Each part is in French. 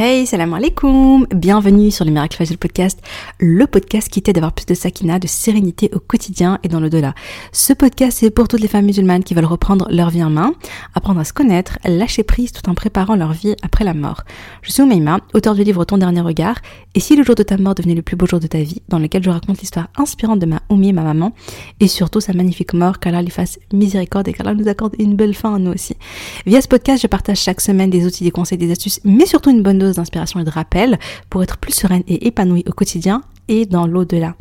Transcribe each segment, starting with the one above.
Hey, salam alaikum Bienvenue sur le Miracle Fajr Podcast, le podcast qui t'aide d'avoir plus de sakina, de sérénité au quotidien et dans le delà Ce podcast, c'est pour toutes les femmes musulmanes qui veulent reprendre leur vie en main, apprendre à se connaître, lâcher prise tout en préparant leur vie après la mort. Je suis Oumaima, auteur du livre Ton dernier regard, et si le jour de ta mort devenait le plus beau jour de ta vie, dans lequel je raconte l'histoire inspirante de ma Oumi, ma maman, et surtout sa magnifique mort, qu'Allah lui fasse miséricorde et qu'Allah nous accorde une belle fin à nous aussi. Via ce podcast, je partage chaque semaine des outils, des conseils, des astuces, mais surtout une bonne dose d'inspiration et de rappel pour être plus sereine et épanouie au quotidien et dans l'au-delà.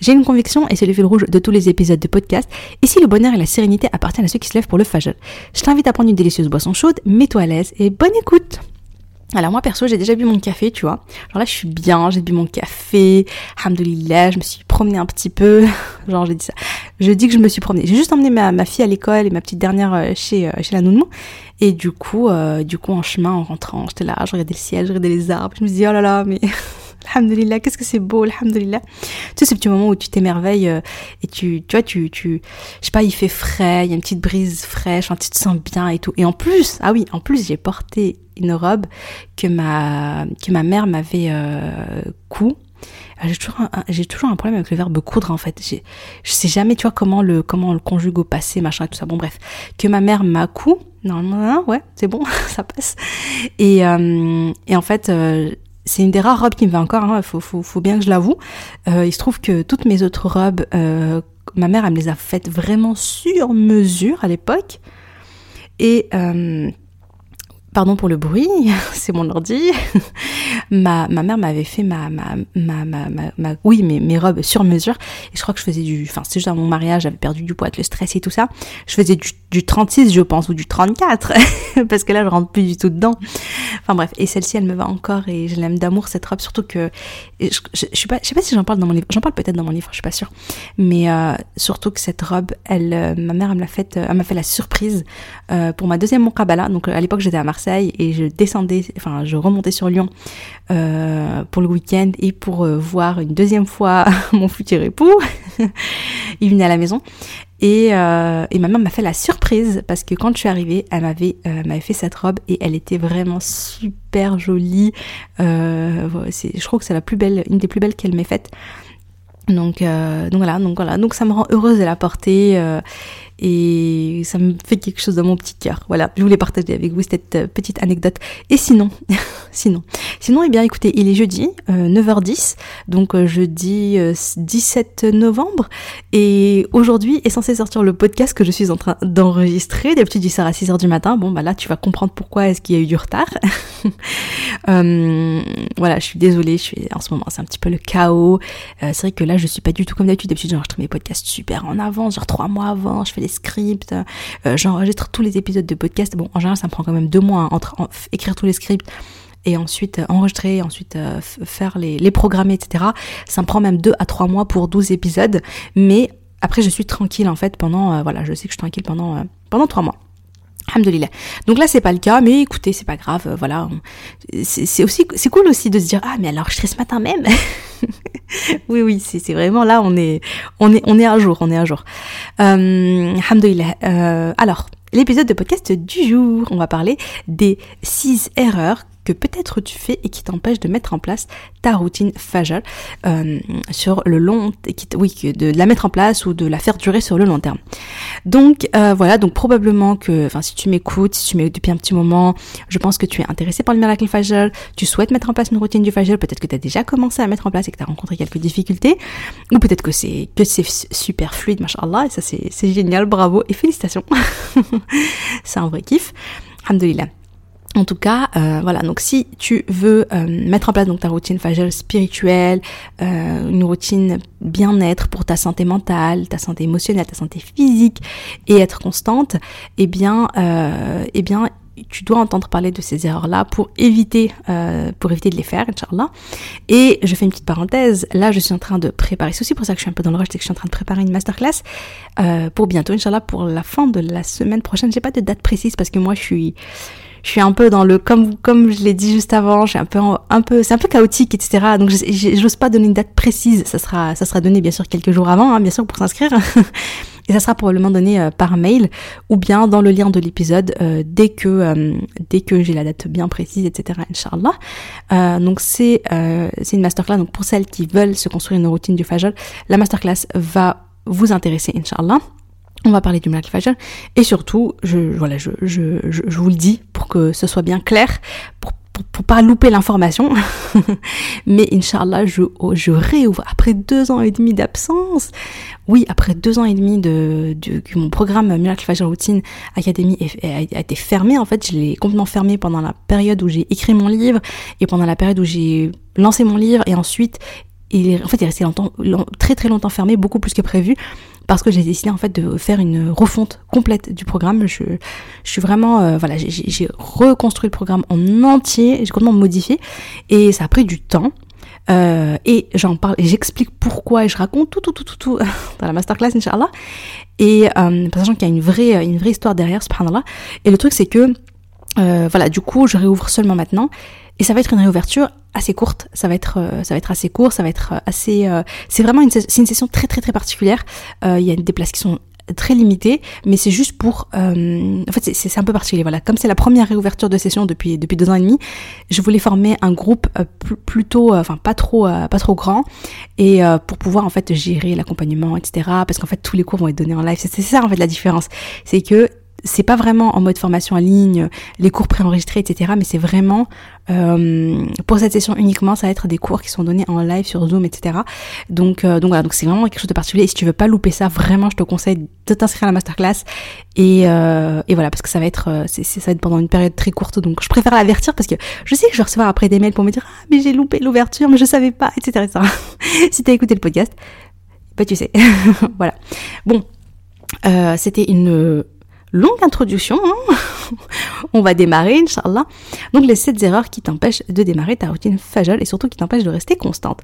J'ai une conviction, et c'est le fil rouge de tous les épisodes de podcast, ici le bonheur et la sérénité appartiennent à ceux qui se lèvent pour le fajr. Je t'invite à prendre une délicieuse boisson chaude, mets-toi à l'aise et bonne écoute alors moi perso j'ai déjà bu mon café tu vois. Genre là je suis bien j'ai bu mon café. Hamdoulillah je me suis promenée un petit peu. Genre j'ai dit ça. Je dis que je me suis promenée. J'ai juste emmené ma, fille à l'école et ma petite dernière euh, chez euh, chez la nounou. Et du coup, euh, du coup, en chemin, en rentrant, j'étais là, je regardais le ciel, je regardais les arbres, je me disais, oh là là, mais Alhamdulillah, qu'est-ce que c'est beau, Alhamdulillah. Tu sais, ce petit moment où tu t'émerveilles euh, et tu, tu vois, tu, tu, je sais pas, il fait frais, il y a une petite brise fraîche, tu te sens bien et tout. Et en plus, ah oui, en plus, j'ai porté une robe que ma, que ma mère m'avait euh, ah, j'ai toujours un, j'ai toujours un problème avec le verbe coudre en fait. J'ai, je sais jamais, tu vois, comment le, comment on le conjugue au passé, machin et tout ça. Bon, bref. Que ma mère m'a cou. Non, ouais, c'est bon, ça passe. Et, euh, et en fait, euh, c'est une des rares robes qui me va encore, il hein, faut, bien que je l'avoue. Euh, il se trouve que toutes mes autres robes, euh, ma mère, elle me les a faites vraiment sur mesure à l'époque. Et euh, Pardon pour le bruit, c'est mon ordi. ma, ma mère m'avait fait ma, ma, ma, ma, ma, oui, mes, mes robes sur mesure. Et je crois que je faisais du, enfin, c'est juste à mon mariage, j'avais perdu du poids le stress et tout ça. Je faisais du, du 36, je pense, ou du 34. parce que là, je rentre plus du tout dedans. Enfin bref. Et celle-ci, elle me va encore et je l'aime d'amour, cette robe. Surtout que, je, je, pas, je sais pas si j'en parle dans mon livre. J'en parle peut-être dans mon livre, je suis pas sûre. Mais, euh, surtout que cette robe, elle, euh, ma mère, elle me l'a fait, elle m'a fait la surprise, euh, pour ma deuxième Moukabala. Donc, à l'époque, j'étais à Marseille et je descendais, enfin je remontais sur Lyon euh, pour le week-end et pour euh, voir une deuxième fois mon futur époux. Il venait à la maison et, euh, et ma mère m'a fait la surprise parce que quand je suis arrivée, elle m'avait m'avait fait cette robe et elle était vraiment super jolie. Je crois que c'est la plus belle, une des plus belles qu'elle m'ait faite. Donc, donc voilà, donc voilà, donc ça me rend heureuse de la porter et ça me fait quelque chose dans mon petit cœur. Voilà, je voulais partager avec vous cette euh, petite anecdote. Et sinon, sinon, sinon, eh bien, écoutez, il est jeudi, 9h10, donc jeudi 17 novembre, et aujourd'hui est censé sortir le podcast que je suis en train d'enregistrer. D'habitude, il sort à 6h du matin. Bon, bah là, tu vas comprendre pourquoi est-ce qu'il y a eu du retard. voilà, je suis désolée, je suis en ce moment, c'est un petit peu le chaos. c'est vrai que là, je suis pas du tout comme d'habitude. D'habitude, j'enregistre mes podcasts super en avance, genre trois mois avant, je fais scripts, euh, j'enregistre tous les épisodes de podcast. Bon, en général, ça me prend quand même deux mois hein, entre écrire tous les scripts et ensuite euh, enregistrer, ensuite euh, faire les, les programmer, etc. Ça me prend même deux à trois mois pour 12 épisodes. Mais après, je suis tranquille en fait pendant, voilà, je sais que je suis tranquille pendant, pendant trois mois. Alhamdulillah. Donc là c'est pas le cas, mais écoutez c'est pas grave, euh, voilà. C'est aussi c'est cool aussi de se dire ah mais alors je serai ce matin même? oui oui c'est vraiment là on est on est on est un jour on est un jour. Euh. Euh, alors l'épisode de podcast du jour on va parler des six erreurs que peut-être tu fais et qui t'empêche de mettre en place ta routine Fajr euh, sur le long, oui, de la mettre en place ou de la faire durer sur le long terme. Donc euh, voilà, donc probablement que, enfin si tu m'écoutes, si tu m'écoutes depuis un petit moment, je pense que tu es intéressé par le miracle Fajr, tu souhaites mettre en place une routine du Fajr, peut-être que tu as déjà commencé à mettre en place et que tu as rencontré quelques difficultés, ou peut-être que c'est que c'est super fluide, machallah, et ça c'est génial, bravo et félicitations. c'est un vrai kiff. Alhamdulillah. En tout cas, euh, voilà. Donc, si tu veux euh, mettre en place donc ta routine Fajr spirituelle, euh, une routine bien-être pour ta santé mentale, ta santé émotionnelle, ta santé physique, et être constante, eh bien, eh bien, tu dois entendre parler de ces erreurs-là pour éviter, pour éviter de les faire, Inch'Allah. Et je fais une petite parenthèse. Là, je suis en train de préparer. C'est aussi pour ça que je suis un peu dans le rush, c'est que je suis en train de préparer une masterclass pour bientôt, Inch'Allah, pour la fin de la semaine prochaine. J'ai pas de date précise parce que moi, je suis je suis un peu dans le comme comme je l'ai dit juste avant, je suis un peu un peu c'est un peu chaotique, etc. Donc j'ose pas donner une date précise. Ça sera ça sera donné bien sûr quelques jours avant, hein, bien sûr pour s'inscrire. Et ça sera probablement donné euh, par mail ou bien dans le lien de l'épisode euh, dès que euh, dès que j'ai la date bien précise, etc. Inch'Allah. donc c'est c'est une masterclass. Donc pour celles qui veulent se construire une routine du Fajr, la masterclass va vous intéresser, Inch'Allah. On va parler du Miracle Fajr et surtout, je, vous le dis pour que ce soit bien clair, pour pour, pas louper l'information. Mais Inch'Allah, je, oh, je réouvre après deux ans et demi d'absence. Oui, après deux ans et demi de, que mon programme Miracle Routine Academy a, été fermé. En fait, je l'ai complètement fermé pendant la période où j'ai écrit mon livre et pendant la période où j'ai lancé mon livre et ensuite il en fait, il est resté longtemps, très très longtemps fermé, beaucoup plus que prévu, parce que j'ai décidé en fait de faire une refonte complète du programme. Je, je suis vraiment, euh, voilà, j'ai reconstruit le programme en entier, j'ai complètement modifié, et ça a pris du temps. Euh, et j'en parle et j'explique pourquoi et je raconte tout tout tout tout tout dans la masterclass Inch'Allah et euh, sachant qu'il y a une vraie une vraie histoire derrière subhanallah et le truc c'est que euh, voilà du coup je réouvre seulement maintenant et ça va être une réouverture assez courte, ça va être euh, ça va être assez court, ça va être euh, assez euh, c'est vraiment une c'est une session très très très particulière. Il y a des places qui sont très limitées, mais c'est juste pour en fait c'est un peu particulier. Voilà. Comme c'est la première réouverture de session depuis depuis deux ans et demi je voulais former un groupe plutôt enfin pas trop pas trop grand. Et pour pouvoir en fait gérer l'accompagnement etc parce qu'en fait tous les cours vont être donnés en live. C'est ça en fait la différence. C'est que c'est pas vraiment en mode formation en ligne, les cours préenregistrés, etc. Mais c'est vraiment euh, pour cette session uniquement, ça va être des cours qui sont donnés en live sur Zoom, etc. Donc, euh, donc voilà, donc c'est vraiment quelque chose de particulier. Et si tu veux pas louper ça, vraiment, je te conseille de t'inscrire à la masterclass. Et, euh, et voilà, parce que ça va être, euh, c'est, ça va être pendant une période très courte. Donc, je préfère l'avertir parce que je sais que je vais recevoir après des mails pour me dire ah mais j'ai loupé l'ouverture, mais je savais pas, etc. etc. si t'as écouté le podcast, bah tu sais. voilà. Bon, euh, c'était une longue introduction. Hein On va démarrer, Inch'Allah. Donc les 7 erreurs qui t'empêchent de démarrer ta routine Fajr et surtout qui t'empêchent de rester constante.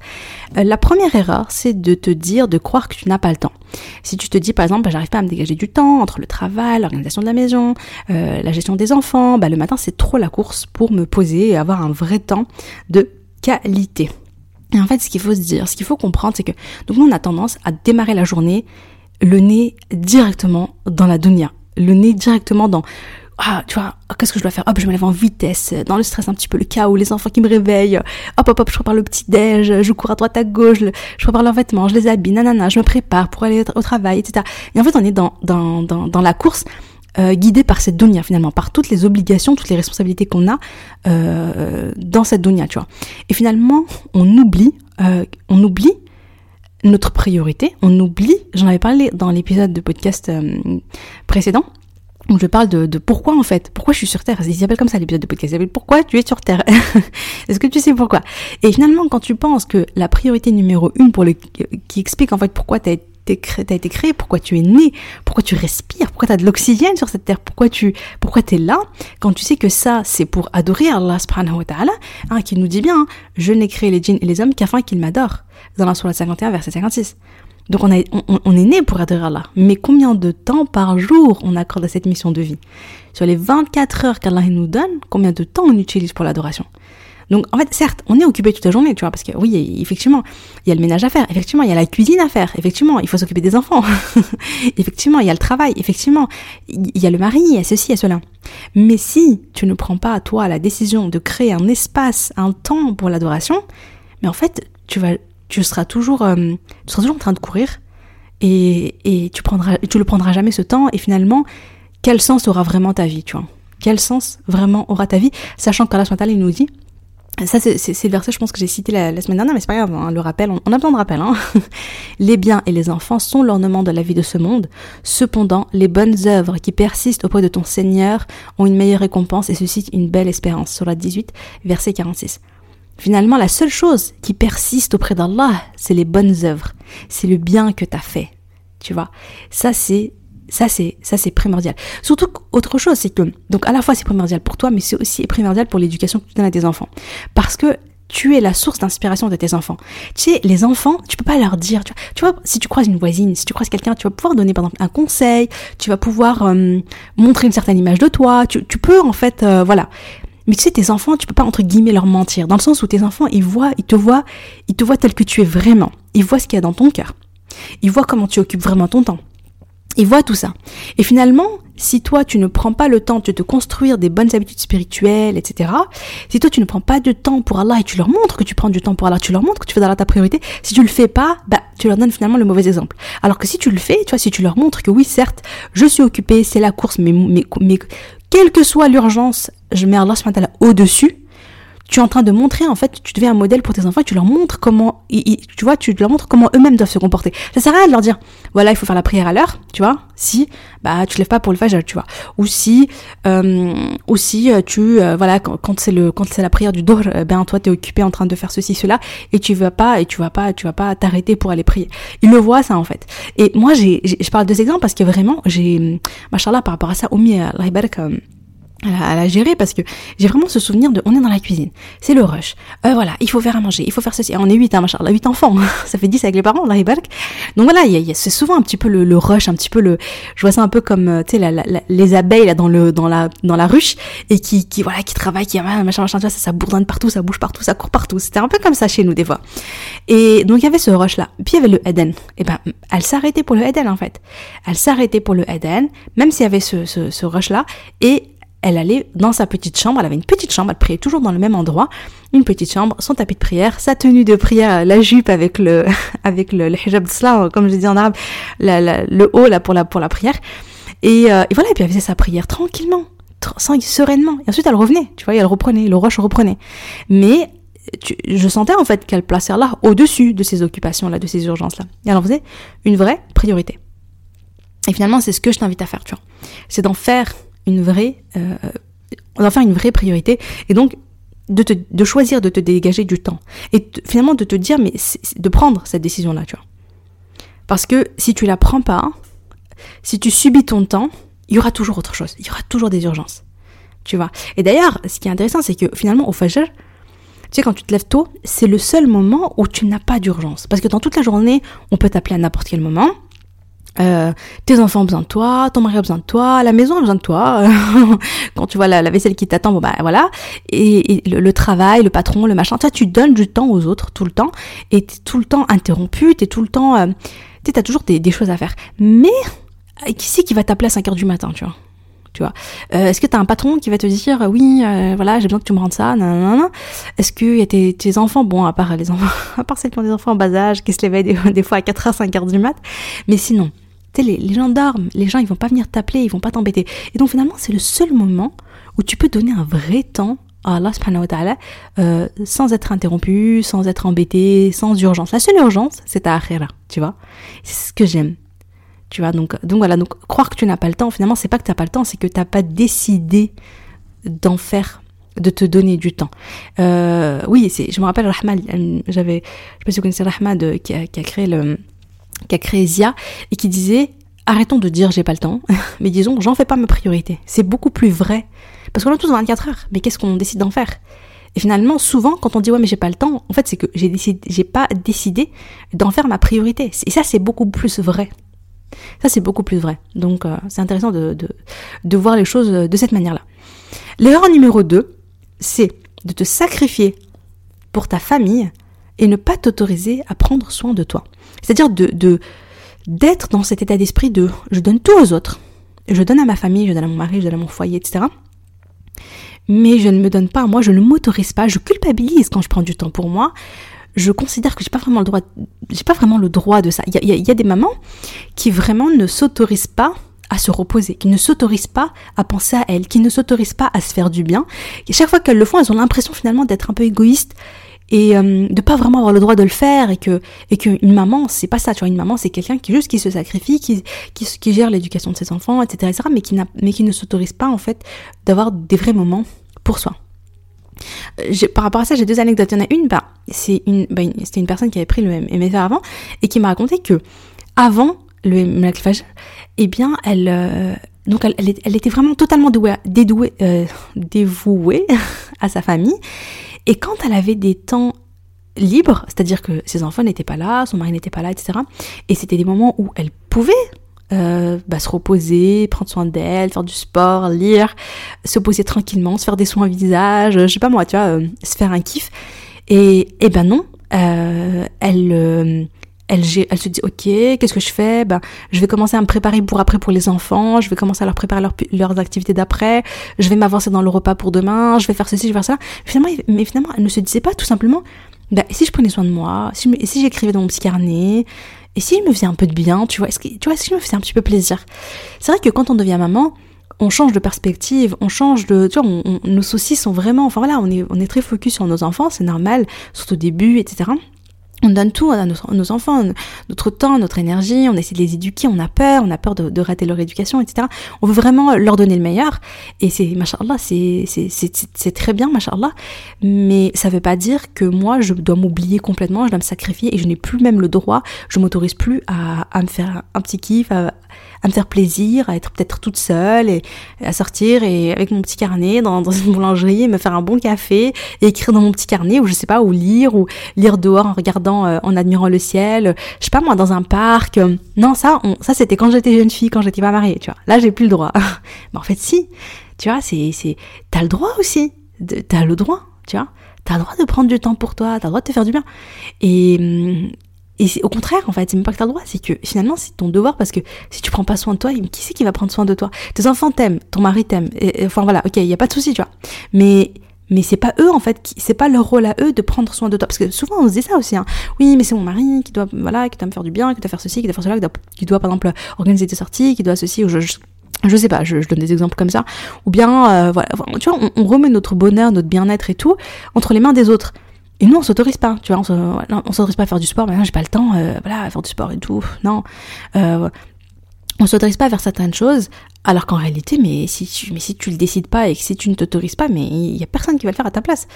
Euh, la première erreur, c'est de te dire, de croire que tu n'as pas le temps. Si tu te dis par exemple, bah, j'arrive pas à me dégager du temps entre le travail, l'organisation de la maison, euh, la gestion des enfants, bah, le matin c'est trop la course pour me poser et avoir un vrai temps de qualité. Et en fait, ce qu'il faut se dire, ce qu'il faut comprendre, c'est que donc nous on a tendance à démarrer la journée le nez directement dans la dunya le nez directement dans ah, tu vois, qu'est-ce que je dois faire? Hop, je me lève en vitesse, dans le stress un petit peu, le chaos, les enfants qui me réveillent. Hop, hop, hop, je prépare le petit déj, je cours à droite à gauche, je prépare leurs vêtements, je les habille, nanana, je me prépare pour aller au travail, etc. Et en fait, on est dans dans dans, dans la course. Euh, guidé par cette dunya finalement, par toutes les obligations, toutes les responsabilités qu'on a euh, dans cette dunya, tu vois. Et finalement, on oublie, euh, on oublie notre priorité. On oublie, j'en avais parlé dans l'épisode de podcast euh, précédent, où je parle de, pourquoi en fait, pourquoi je suis sur Terre? Il s'appelle comme ça l'épisode de podcast. Il s'appelle pourquoi tu es sur Terre? Est-ce que tu sais pourquoi? Et finalement, quand tu penses que la priorité numéro une pour qui explique en fait pourquoi tu as été créé, pourquoi tu es né, pourquoi tu respires, pourquoi tu as de l'oxygène sur cette terre, pourquoi tu pourquoi es là, quand tu sais que ça c'est pour adorer Allah subhanahu wa ta'ala, hein, qui nous dit bien, hein, je n'ai créé les djinns et les hommes qu'afin qu'ils m'adorent dans la Sourate 51, verset 56. Donc on, on, est né pour adorer Allah. Mais combien de temps par jour on accorde à cette mission de vie? Sur les 24 heures qu'Allah nous donne, combien de temps on utilise pour l'adoration? Donc en fait, certes, on est occupé toute la journée, tu vois, parce que oui, effectivement, il y a le ménage à faire, effectivement, il y a la cuisine à faire, effectivement, il faut s'occuper des enfants, effectivement, il y a le travail, effectivement, il y a le mari, il y a ceci, il y a cela. Mais si tu ne prends pas, toi, la décision de créer un espace, un temps pour l'adoration, mais en fait, tu vas tu seras toujours, euh, tu seras toujours en train de courir et, et tu prendras, tu le prendras jamais ce temps et finalement, quel sens aura vraiment ta vie, tu vois? Quel sens vraiment aura ta vie, sachant qu'Allah il nous dit, ça c'est le verset je pense que j'ai cité la, semaine dernière, mais c'est pas grave, le rappel, on, a besoin de rappel. Hein les biens et les enfants sont l'ornement de la vie de ce monde. Cependant, les bonnes œuvres qui persistent auprès de ton Seigneur ont une meilleure récompense et suscitent une belle espérance. Sur la 18, verset 46. Finalement, la seule chose qui persiste auprès d'Allah, c'est les bonnes œuvres. C'est le bien que tu as fait. Tu vois? Ça, c'est ça c'est ça c'est primordial. Surtout autre chose, c'est que donc à la fois c'est primordial pour toi, mais c'est aussi primordial pour l'éducation que tu donnes à tes enfants, parce que tu es la source d'inspiration de tes enfants. Tu sais, les enfants, tu peux pas leur dire, tu vois, si tu croises une voisine, si tu croises quelqu'un, tu vas pouvoir donner par exemple un conseil, tu vas pouvoir euh, montrer une certaine image de toi, tu, tu peux en fait, euh, voilà. Mais tu sais, tes enfants, tu peux pas entre guillemets leur mentir, dans le sens où tes enfants, ils voient, ils te voient, ils te voient tel que tu es vraiment. Ils voient ce qu'il y a dans ton cœur. Ils voient comment tu occupes vraiment ton temps. Ils voient tout ça. Et finalement, si toi tu ne prends pas le temps de te construire des bonnes habitudes spirituelles, etc., si toi tu ne prends pas de temps pour Allah et tu leur montres que tu prends du temps pour Allah, tu leur montres que tu fais d'Allah ta priorité, si tu le fais pas, bah tu leur donnes finalement le mauvais exemple. Alors que si tu le fais, tu vois, si tu leur montres que oui, certes, je suis occupé, c'est la course, mais, mais, mais quelle que soit l'urgence, je mets Allah au-dessus, tu es en train de montrer en fait tu deviens un modèle pour tes enfants tu leur montres comment tu vois tu leur montres comment eux-mêmes doivent se comporter. Ça sert à rien de leur dire voilà il faut faire la prière à l'heure tu vois. Si bah tu te lèves pas pour le fajr tu vois. Ou si euh, ou si euh, tu euh, voilà quand, c'est le quand c'est la prière du euh, ben toi tu es occupé en train de faire ceci cela et tu vas pas et tu vas pas tu vas pas t'arrêter pour aller prier. Ils le voient ça en fait. Et moi j'ai je parle de deux exemples parce que vraiment j'ai machallah par rapport à ça Omi Allah à la gérer parce que j'ai vraiment ce souvenir de on est dans la cuisine c'est le rush. Euh, voilà il faut faire à manger il faut faire ceci. On est huit hein machin huit enfants ça fait 10 avec les parents là donc voilà il y a, c'est souvent un petit peu le, rush un petit peu le je vois ça un peu comme euh, tu sais la, les abeilles là dans le dans la dans la ruche et qui qui voilà qui travaillent qui machin machin tu vois ça, ça bourdonne partout ça bouge partout ça court partout. C'était un peu comme ça chez nous des fois. Et donc il y avait ce rush là puis il y avait le Eden. Et ben elle s'arrêtait pour le Eden en fait. Elle s'arrêtait pour le Eden même s'il y avait ce, ce, ce rush là et elle allait dans sa petite chambre, elle avait une petite chambre, elle priait toujours dans le même endroit, une petite chambre, son tapis de prière, sa tenue de prière, la jupe avec le avec le, hijab de comme je dis en arabe, le haut là pour la pour la prière. Et, euh, voilà, et puis elle faisait sa prière tranquillement, sans, sereinement. Et ensuite elle revenait, tu vois, et elle reprenait, le roche reprenait. Mais je sentais en fait qu'elle plaçait là au-dessus de ces occupations là, de ces urgences là. Et elle en faisait une vraie priorité. Et finalement, c'est ce que je t'invite à faire, tu vois. C'est d'en faire une vraie, euh, une vraie priorité. Et donc, de, te, de choisir de te dégager du temps. Et finalement de te dire, mais de prendre cette décision-là, tu vois. Parce que si tu la prends pas, si tu subis ton temps, il y aura toujours autre chose. Il y aura toujours des urgences. Tu vois. Et d'ailleurs, ce qui est intéressant, c'est que finalement, au Fajr, tu sais, quand tu te lèves tôt, c'est le seul moment où tu n'as pas d'urgence. Parce que dans toute la journée, on peut t'appeler à n'importe quel moment. Euh, tes enfants ont besoin de toi, ton mari a besoin de toi, la maison a besoin de toi. Quand tu vois la, vaisselle qui t'attend, bon bah voilà. Et, le, travail, le patron, le machin, toi tu donnes du temps aux autres tout le temps et t'es tout le temps interrompu, t'es tout le temps, euh, tu t'as toujours des, choses à faire. Mais euh, qui c'est qui va t'appeler à 5 heures du matin, tu vois? Tu vois? Euh, est-ce que tu as un patron qui va te dire oui, voilà, j'ai besoin que tu me rendes ça, non Est-ce que y a tes, enfants, bon, à part les enfants, à part celles qui ont des enfants en bas âge, qui se l'éveillent des, des, fois à 4h, 5h du mat, mais sinon, les, gens dorment, les gens ils vont pas venir t'appeler, ils vont pas t'embêter. Et donc finalement, c'est le seul moment où tu peux donner un vrai temps à Allah subhanahu wa ta'ala euh, sans être interrompu, sans être embêté, sans urgence. La seule urgence, c'est ta akhira, tu vois. C'est ce que j'aime. Tu vois, donc, donc voilà, donc croire que tu n'as pas le temps, finalement, c'est pas que tu n'as pas le temps, c'est que tu n'as pas décidé d'en faire de te donner du temps. Euh, oui, je me rappelle Rahma, j'avais, je sais pas si vous connaissez Rahma qui, a, qui a créé le, qui a créé Zia et qui disait arrêtons de dire j'ai pas le temps, mais disons j'en fais pas ma priorité. C'est beaucoup plus vrai. Parce qu'on a tous 24 heures, mais qu'est-ce qu'on décide d'en faire? Et finalement, souvent, quand on dit ouais mais j'ai pas le temps, en fait c'est que j'ai décidé, j'ai pas décidé d'en faire ma priorité. Et ça c'est beaucoup plus vrai. Ça c'est beaucoup plus vrai. Donc euh, c'est intéressant de, de, de voir les choses de cette manière-là. L'erreur numéro 2, c'est de te sacrifier pour ta famille et ne pas t'autoriser à prendre soin de toi. C'est-à-dire de d'être dans cet état d'esprit de je donne tout aux autres, je donne à ma famille, je donne à mon mari, je donne à mon foyer, etc. Mais je ne me donne pas à moi, je ne m'autorise pas, je culpabilise quand je prends du temps pour moi. Je considère que j'ai pas vraiment le droit, j'ai pas vraiment le droit de ça. Il y a, des mamans qui vraiment ne s'autorisent pas à se reposer, qui ne s'autorisent pas à penser à elles, qui ne s'autorisent pas à se faire du bien. Et chaque fois qu'elles le font, elles ont l'impression finalement d'être un peu égoïstes et euh, de pas vraiment avoir le droit de le faire et que et qu'une maman c'est pas ça tu vois une maman c'est quelqu'un qui juste qui se sacrifie qui qui, gère l'éducation de ses enfants etc etc mais qui n'a mais qui ne s'autorise pas en fait d'avoir des vrais moments pour soi. Euh, par rapport à ça j'ai deux anecdotes. Il y en a une bah c'est une, bah, c'était une personne qui avait pris le MFR avant et qui m'a raconté que avant le MFR eh bien elle euh, donc elle, elle, était vraiment totalement euh, dévouée à sa famille Et quand elle avait des temps libres, c'est-à-dire que ses enfants n'étaient pas là, son mari n'était pas là, etc. Et c'était des moments où elle pouvait euh, bah, se reposer, prendre soin d'elle, faire du sport, lire, se poser tranquillement, se faire des soins au visage, je sais pas moi, tu vois, euh, se faire un kiff. Et, et ben non, euh, elle, euh, elle, elle se dit ok, qu'est-ce que je fais? Ben, je vais commencer à me préparer pour après pour les enfants. Je vais commencer à leur préparer leurs activités d'après. Je vais m'avancer dans le repas pour demain. Je vais faire ceci, je vais faire ça. Finalement, mais finalement, elle ne se disait pas tout simplement. Ben, si je prenais soin de moi, si, si j'écrivais dans mon petit carnet, et si je me faisais un peu de bien, tu vois, est-ce que, tu vois, est-ce que je me faisais un petit peu plaisir? C'est vrai que quand on devient maman, on change de perspective, on change de, tu vois, nos soucis sont vraiment, enfin voilà, on est, on est très focus sur nos enfants, c'est normal, surtout au début, etc on donne tout à nos, enfants, notre temps, notre énergie, on essaie de les éduquer, on a peur, on a peur de, rater leur éducation, etc. On veut vraiment leur donner le meilleur, et c'est, machallah, c'est, très bien, machallah, mais ça veut pas dire que moi, je dois m'oublier complètement, je dois me sacrifier, et je n'ai plus même le droit, je m'autorise plus à, à me faire un petit kiff, à, me faire plaisir, à être peut-être toute seule et à sortir et avec mon petit carnet dans, une boulangerie, me faire un bon café et écrire dans mon petit carnet ou je sais pas ou lire ou lire dehors en regardant, euh, en admirant le ciel, je sais pas moi dans un parc. Non ça, ça c'était quand j'étais jeune fille, quand j'étais pas mariée, tu vois. Là j'ai plus le droit. Mais en fait si, tu vois, c'est c'est t'as le droit aussi, t'as le droit, tu vois. T'as le droit de prendre du temps pour toi, t'as le droit de te faire du bien. Et, hum, et au contraire, en fait, c'est même pas que t'as le droit, c'est que finalement c'est ton devoir parce que si tu prends pas soin de toi, qui c'est qui va prendre soin de toi? Tes enfants t'aiment, ton mari t'aime, et, enfin voilà, ok, il y a pas de souci, tu vois. Mais mais c'est pas eux en fait, c'est pas leur rôle à eux de prendre soin de toi parce que souvent on se dit ça aussi. Hein. Oui, mais c'est mon mari qui doit voilà, qui doit me faire du bien, qui doit faire ceci, qui doit faire cela, qui doit, par exemple organiser des sorties, qui doit ceci ou je, je sais pas, je, donne des exemples comme ça, ou bien, euh, voilà, tu vois, on, on, remet notre bonheur, notre bien-être et tout entre les mains des autres. Et nous, on s'autorise pas, tu vois, on s'autorise pas à faire du sport, maintenant j'ai pas le temps, euh, voilà, à faire du sport et tout, non. Euh, on s'autorise pas à faire certaines choses, alors qu'en réalité, mais si tu, mais si tu le décides pas et que si tu ne t'autorises pas, mais il y a personne qui va le faire à ta place.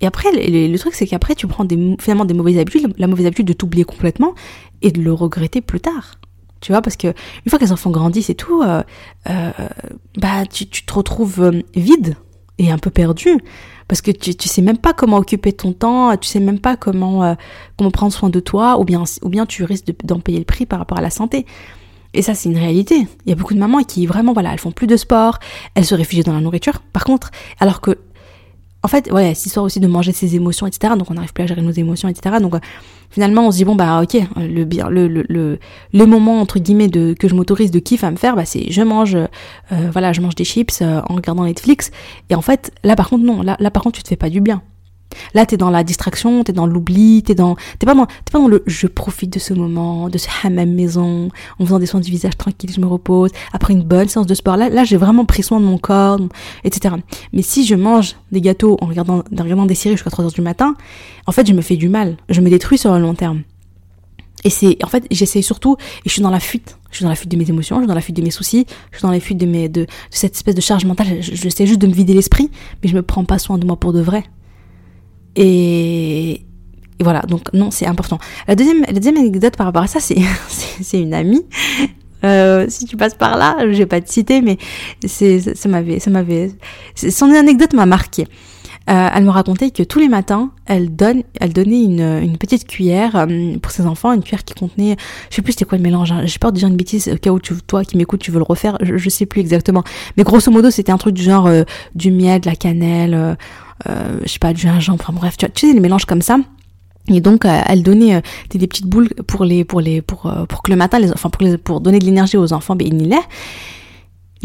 Et après, le, truc, c'est qu'après, tu prends finalement des mauvaises habitudes, la mauvaise habitude de t'oublier complètement et de le regretter plus tard. Tu vois, parce que une fois que les enfants grandissent et tout, euh, euh bah, tu, te retrouves euh, vide et un peu perdu parce que tu, tu sais même pas comment occuper ton temps, tu sais même pas comment comment prendre soin de toi, ou bien ou bien tu risques d'en payer le prix par rapport à la santé. Et ça, c'est une réalité. Il y a beaucoup de mamans qui vraiment, voilà, elles font plus de sport, elles se réfugient dans la nourriture. Par contre, alors que en fait, ouais, cette histoire aussi de manger ses émotions, etc. Donc on n'arrive plus à gérer nos émotions, etc. Donc euh, finalement, on se dit bon bah ok, le bien, le, le, le, le moment entre guillemets de que je m'autorise de kiff à me faire, bah c'est je mange, euh, voilà, je mange des chips euh, en regardant Netflix. Et en fait, là par contre non, là, là par contre tu te fais pas du bien. Là, t'es dans la distraction, t'es dans l'oubli, t'es dans, t'es pas dans, pas dans le je profite de ce moment, de ce hammam maison, en faisant des soins du visage tranquille, je me repose, après une bonne séance de sport. Là, là, j'ai vraiment pris soin de mon corps, etc. Mais si je mange des gâteaux en regardant, des séries jusqu'à 3 heures du matin, en fait, je me fais du mal. Je me détruis sur le long terme. Et c'est, en fait, j'essaie surtout, et je suis dans la fuite. Je suis dans la fuite de mes émotions, je suis dans la fuite de mes soucis, je suis dans la fuite de mes, de cette espèce de charge mentale. J'essaie juste de me vider l'esprit, mais je me prends pas soin de moi pour de vrai. Et, voilà, donc non, c'est important. La deuxième, la deuxième anecdote par rapport à ça, c'est, c'est une amie. Euh, si tu passes par là, je vais pas te citer, mais c'est, ça m'avait, ça m'avait, son anecdote m'a marqué. Euh, elle me racontait que tous les matins, elle donne, elle donnait une, une petite cuillère euh, pour ses enfants, une cuillère qui contenait, je sais plus c'était quoi le mélange. Hein. J'ai peur de dire une bêtise au cas où tu, toi qui m'écoutes, tu veux le refaire. Je, je sais plus exactement, mais grosso modo, c'était un truc du genre euh, du miel, de la cannelle, euh, je sais pas, du gingembre, enfin bref, tu, tu sais, les mélanges comme ça. Et donc, euh, elle donnait euh, des, petites boules pour les, pour les, pour, pour que le matin, les, enfin pour les, pour donner de l'énergie aux enfants, ben il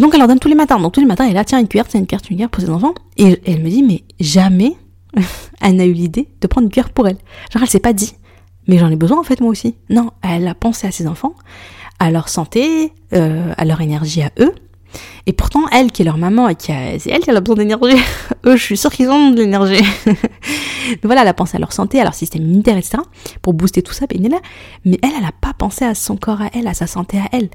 Donc, elle leur donne tous les matins. Donc, tous les matins, elle a tiens une cuillère, tiens une cuillère, une cuillère pour ses enfants. Et, elle me dit, mais jamais elle n'a eu l'idée de prendre une cuillère pour elle. Genre, elle s'est pas dit, mais j'en ai besoin en fait moi aussi. Non, elle a pensé à ses enfants, à leur santé, euh, à leur énergie à eux. Et pourtant, elle qui est leur maman et qui c'est elle qui a besoin d'énergie. Eux, je suis sûre qu'ils ont de l'énergie. Voilà, elle a pensé à leur santé, à leur système immunitaire, etc. pour booster tout ça, ben là. Mais elle, elle n'a pas pensé à son corps à elle, à sa santé à elle.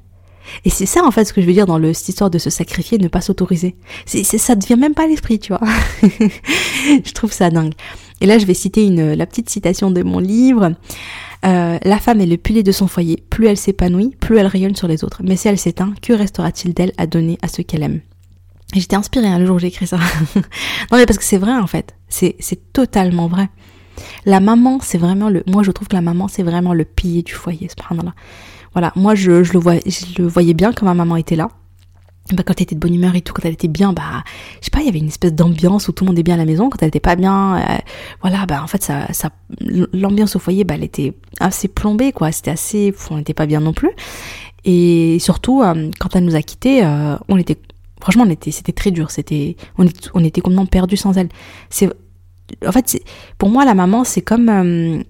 Et c'est ça en fait ce que je veux dire dans le, cette histoire de se sacrifier, ne pas s'autoriser. C'est, ça devient même pas à l'esprit, tu vois. je trouve ça dingue. Et là, je vais citer une, la petite citation de mon livre. Euh, la femme est le pilier de son foyer. Plus elle s'épanouit, plus elle rayonne sur les autres. Mais si elle s'éteint, que restera-t-il d'elle à donner à ceux qu'elle aime? J'étais inspirée hein, le jour où j'ai écrit ça. non mais parce que c'est vrai en fait. C'est, totalement vrai. La maman, c'est vraiment le. Moi, je trouve que la maman, c'est vraiment le pilier du foyer, Voilà, moi, je, je, le vois, je le voyais bien quand ma maman était là. Bah, quand elle était de bonne humeur et tout, quand elle était bien, bah, je sais pas, il y avait une espèce d'ambiance où tout le monde est bien à la maison. Quand elle était pas bien, euh, voilà, bah, en fait, ça, ça, l'ambiance au foyer, bah, elle était assez plombée, quoi. C'était assez, on n'était pas bien non plus. Et surtout, euh, quand elle nous a quittés, euh, on était, franchement, on était, c'était très dur. C'était, on, était complètement perdus sans elle. C'est, en fait, pour moi, la maman, c'est comme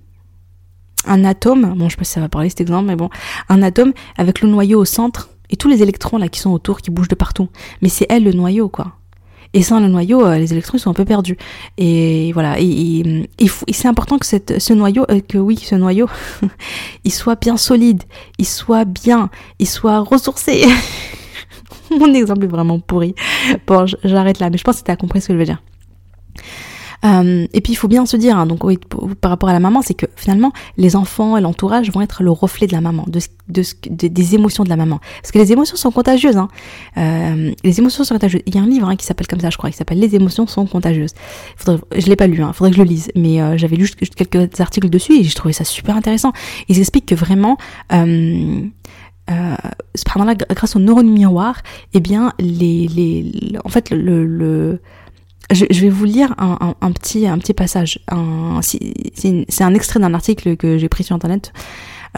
un atome. Bon, je sais pas si ça va parler cet exemple, mais bon, un atome avec le noyau au centre et tous les électrons là qui sont autour, qui bougent de partout. Mais c'est elle le noyau, quoi. Et sans le noyau, euh, les électrons ils sont un peu perdus. Et voilà. Et, c'est important que ce noyau, euh, que oui, ce noyau, il soit bien solide, il soit bien, il soit ressourcé. Mon exemple est vraiment pourri. Bon, j'arrête là, mais je pense que tu as compris ce que je veux dire. Euh, et puis il faut bien se dire, hein, donc par rapport à la maman, c'est que finalement les enfants et l'entourage vont être le reflet de la maman, de, de, des émotions de la maman. Parce que les émotions sont contagieuses. Hein. Euh, les émotions sont contagieuses. Il y a un livre hein, qui s'appelle comme ça, je crois, qui s'appelle Les émotions sont contagieuses. Faudrait, je l'ai pas lu, hein, faudrait que je le lise, mais euh, j'avais lu juste quelques articles dessus et j'ai trouvé ça super intéressant. Ils expliquent que vraiment euh, grâce au neurone miroir, eh bien, les, les, en fait, le, je, vais vous lire un, un, petit, un petit passage. C'est un extrait d'un article que j'ai pris sur Internet.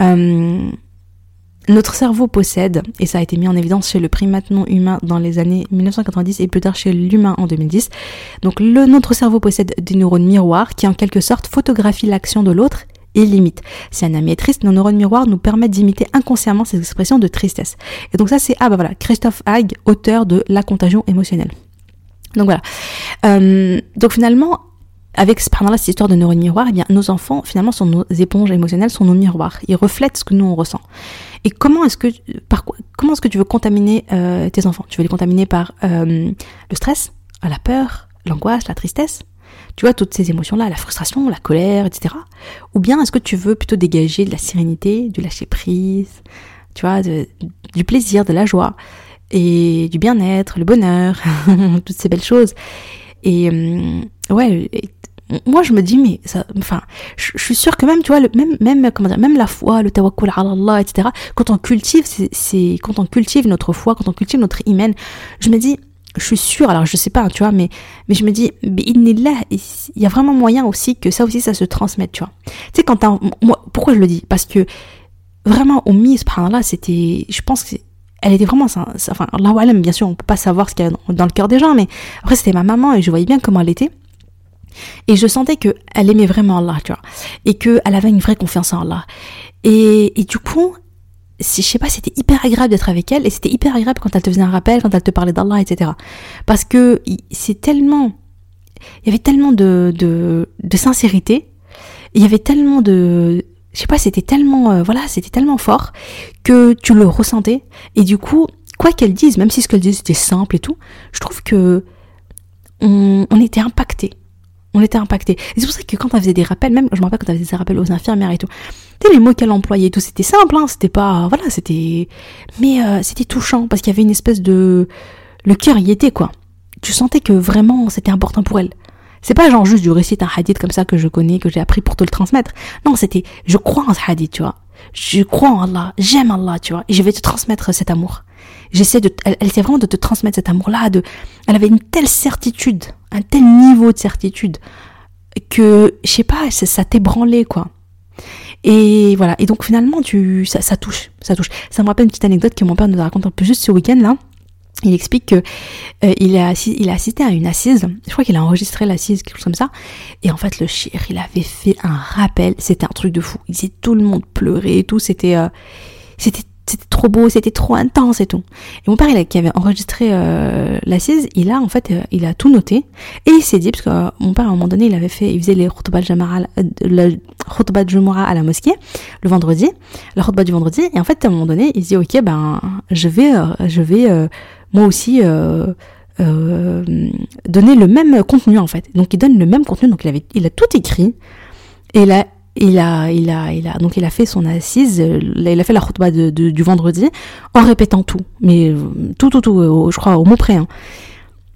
Euh, notre cerveau possède, et ça a été mis en évidence chez le primate non humain dans les années 1990 et plus tard chez l'humain en 2010. Donc le, notre cerveau possède des neurones miroirs qui en quelque sorte photographient l'action de l'autre et limite. Si un ami est triste, nos neurones miroirs nous permettent d'imiter inconsciemment ces expressions de tristesse. Et donc ça c'est, ah bah voilà, Christophe Haig, auteur de La contagion émotionnelle. Donc voilà. Euh, donc finalement, avec pendant cette histoire de neurones miroirs, eh bien, nos enfants, finalement, sont nos éponges émotionnelles, sont nos miroirs. Ils reflètent ce que nous on ressent. Et comment est-ce que, par quoi, comment est-ce que tu veux contaminer euh, tes enfants? Tu veux les contaminer par euh, le stress, la peur, l'angoisse, la tristesse? Tu vois toutes ces émotions-là, la frustration, la colère, etc. Ou bien est-ce que tu veux plutôt dégager de la sérénité, du lâcher prise, tu vois, du plaisir, de la joie? Et du bien-être, le bonheur, toutes ces belles choses. Et euh, ouais, moi je me dis mais ça, enfin, je, suis sûre que même tu vois, même même comment dire, même la foi, le tawakkul Allah, etc. Quand on cultive, c'est quand on cultive notre foi, quand on cultive notre iman, je me dis je suis sûre, alors je sais pas, tu vois, mais, mais je me dis, il y a vraiment moyen aussi que ça aussi, ça se transmette, tu vois. Tu sais, quand moi, pourquoi je le dis? Parce que vraiment, au mi, là c'était, je pense que elle était vraiment, enfin, Allah bien sûr, on peut pas savoir ce qu'il y a dans le cœur des gens, mais après c'était ma maman et je voyais bien comment elle était. Et je sentais que elle aimait vraiment Allah, tu vois, et que elle avait une vraie confiance en Allah. Et, et du coup, je sais pas, c'était hyper agréable d'être avec elle, et c'était hyper agréable quand elle te faisait un rappel, quand elle te parlait d'Allah, etc. Parce que c'est tellement, il y avait tellement de, de, de sincérité, il y avait tellement de, je sais pas, c'était tellement, euh, voilà, c'était tellement fort que tu le ressentais. Et du coup, quoi qu'elle dise, même si ce qu'elle disait c'était simple et tout, je trouve que on, était impacté. On était impacté. Et c'est pour ça que quand elle faisait des rappels, même, je me rappelle quand elle faisait des rappels aux infirmières et tout, tu les mots qu'elle employait et tout, c'était simple, hein, c'était pas, voilà, c'était, mais euh, c'était touchant parce qu'il y avait une espèce de, le cœur y était, quoi. Tu sentais que vraiment c'était important pour elle. C'est pas genre juste du récit un hadith comme ça que je connais, que j'ai appris pour te le transmettre. Non, c'était, je crois en ce hadith, tu vois. Je crois en Allah, j'aime Allah, tu vois, et je vais te transmettre cet amour. J'essaie de, elle, essaie vraiment de te transmettre cet amour-là, de, elle avait une telle certitude, un tel niveau de certitude, que, je sais pas, ça, ça t'ébranlait, quoi. Et voilà. Et donc finalement, tu, ça, ça touche, ça touche. Ça me rappelle une petite anecdote que mon père nous a un peu juste ce week-end là il explique que euh, il, a, assisté à une assise, je crois qu'il a enregistré l'assise, quelque chose comme ça, et en fait le chir, il avait fait un rappel, c'était un truc de fou, il disait tout le monde pleurait et tout, c'était euh, c'était c'était trop beau, c'était trop intense et tout. Et mon père, qui avait enregistré euh, l'assise, il a en fait, il a tout noté et il s'est dit parce que mon père à un moment donné, il avait fait, il faisait les khutbah jumura à la mosquée le vendredi, la khutbah du vendredi, et en fait à un moment donné, il se dit ok ben je vais, je vais moi aussi euh, euh, donner le même contenu en fait. Donc il donne le même contenu, donc il avait, il a tout écrit et il a, il a, il a, il a, donc il a fait son assise, il a fait la khutbah de, du vendredi en répétant tout, mais tout, tout, tout, je crois au mot près. Hein.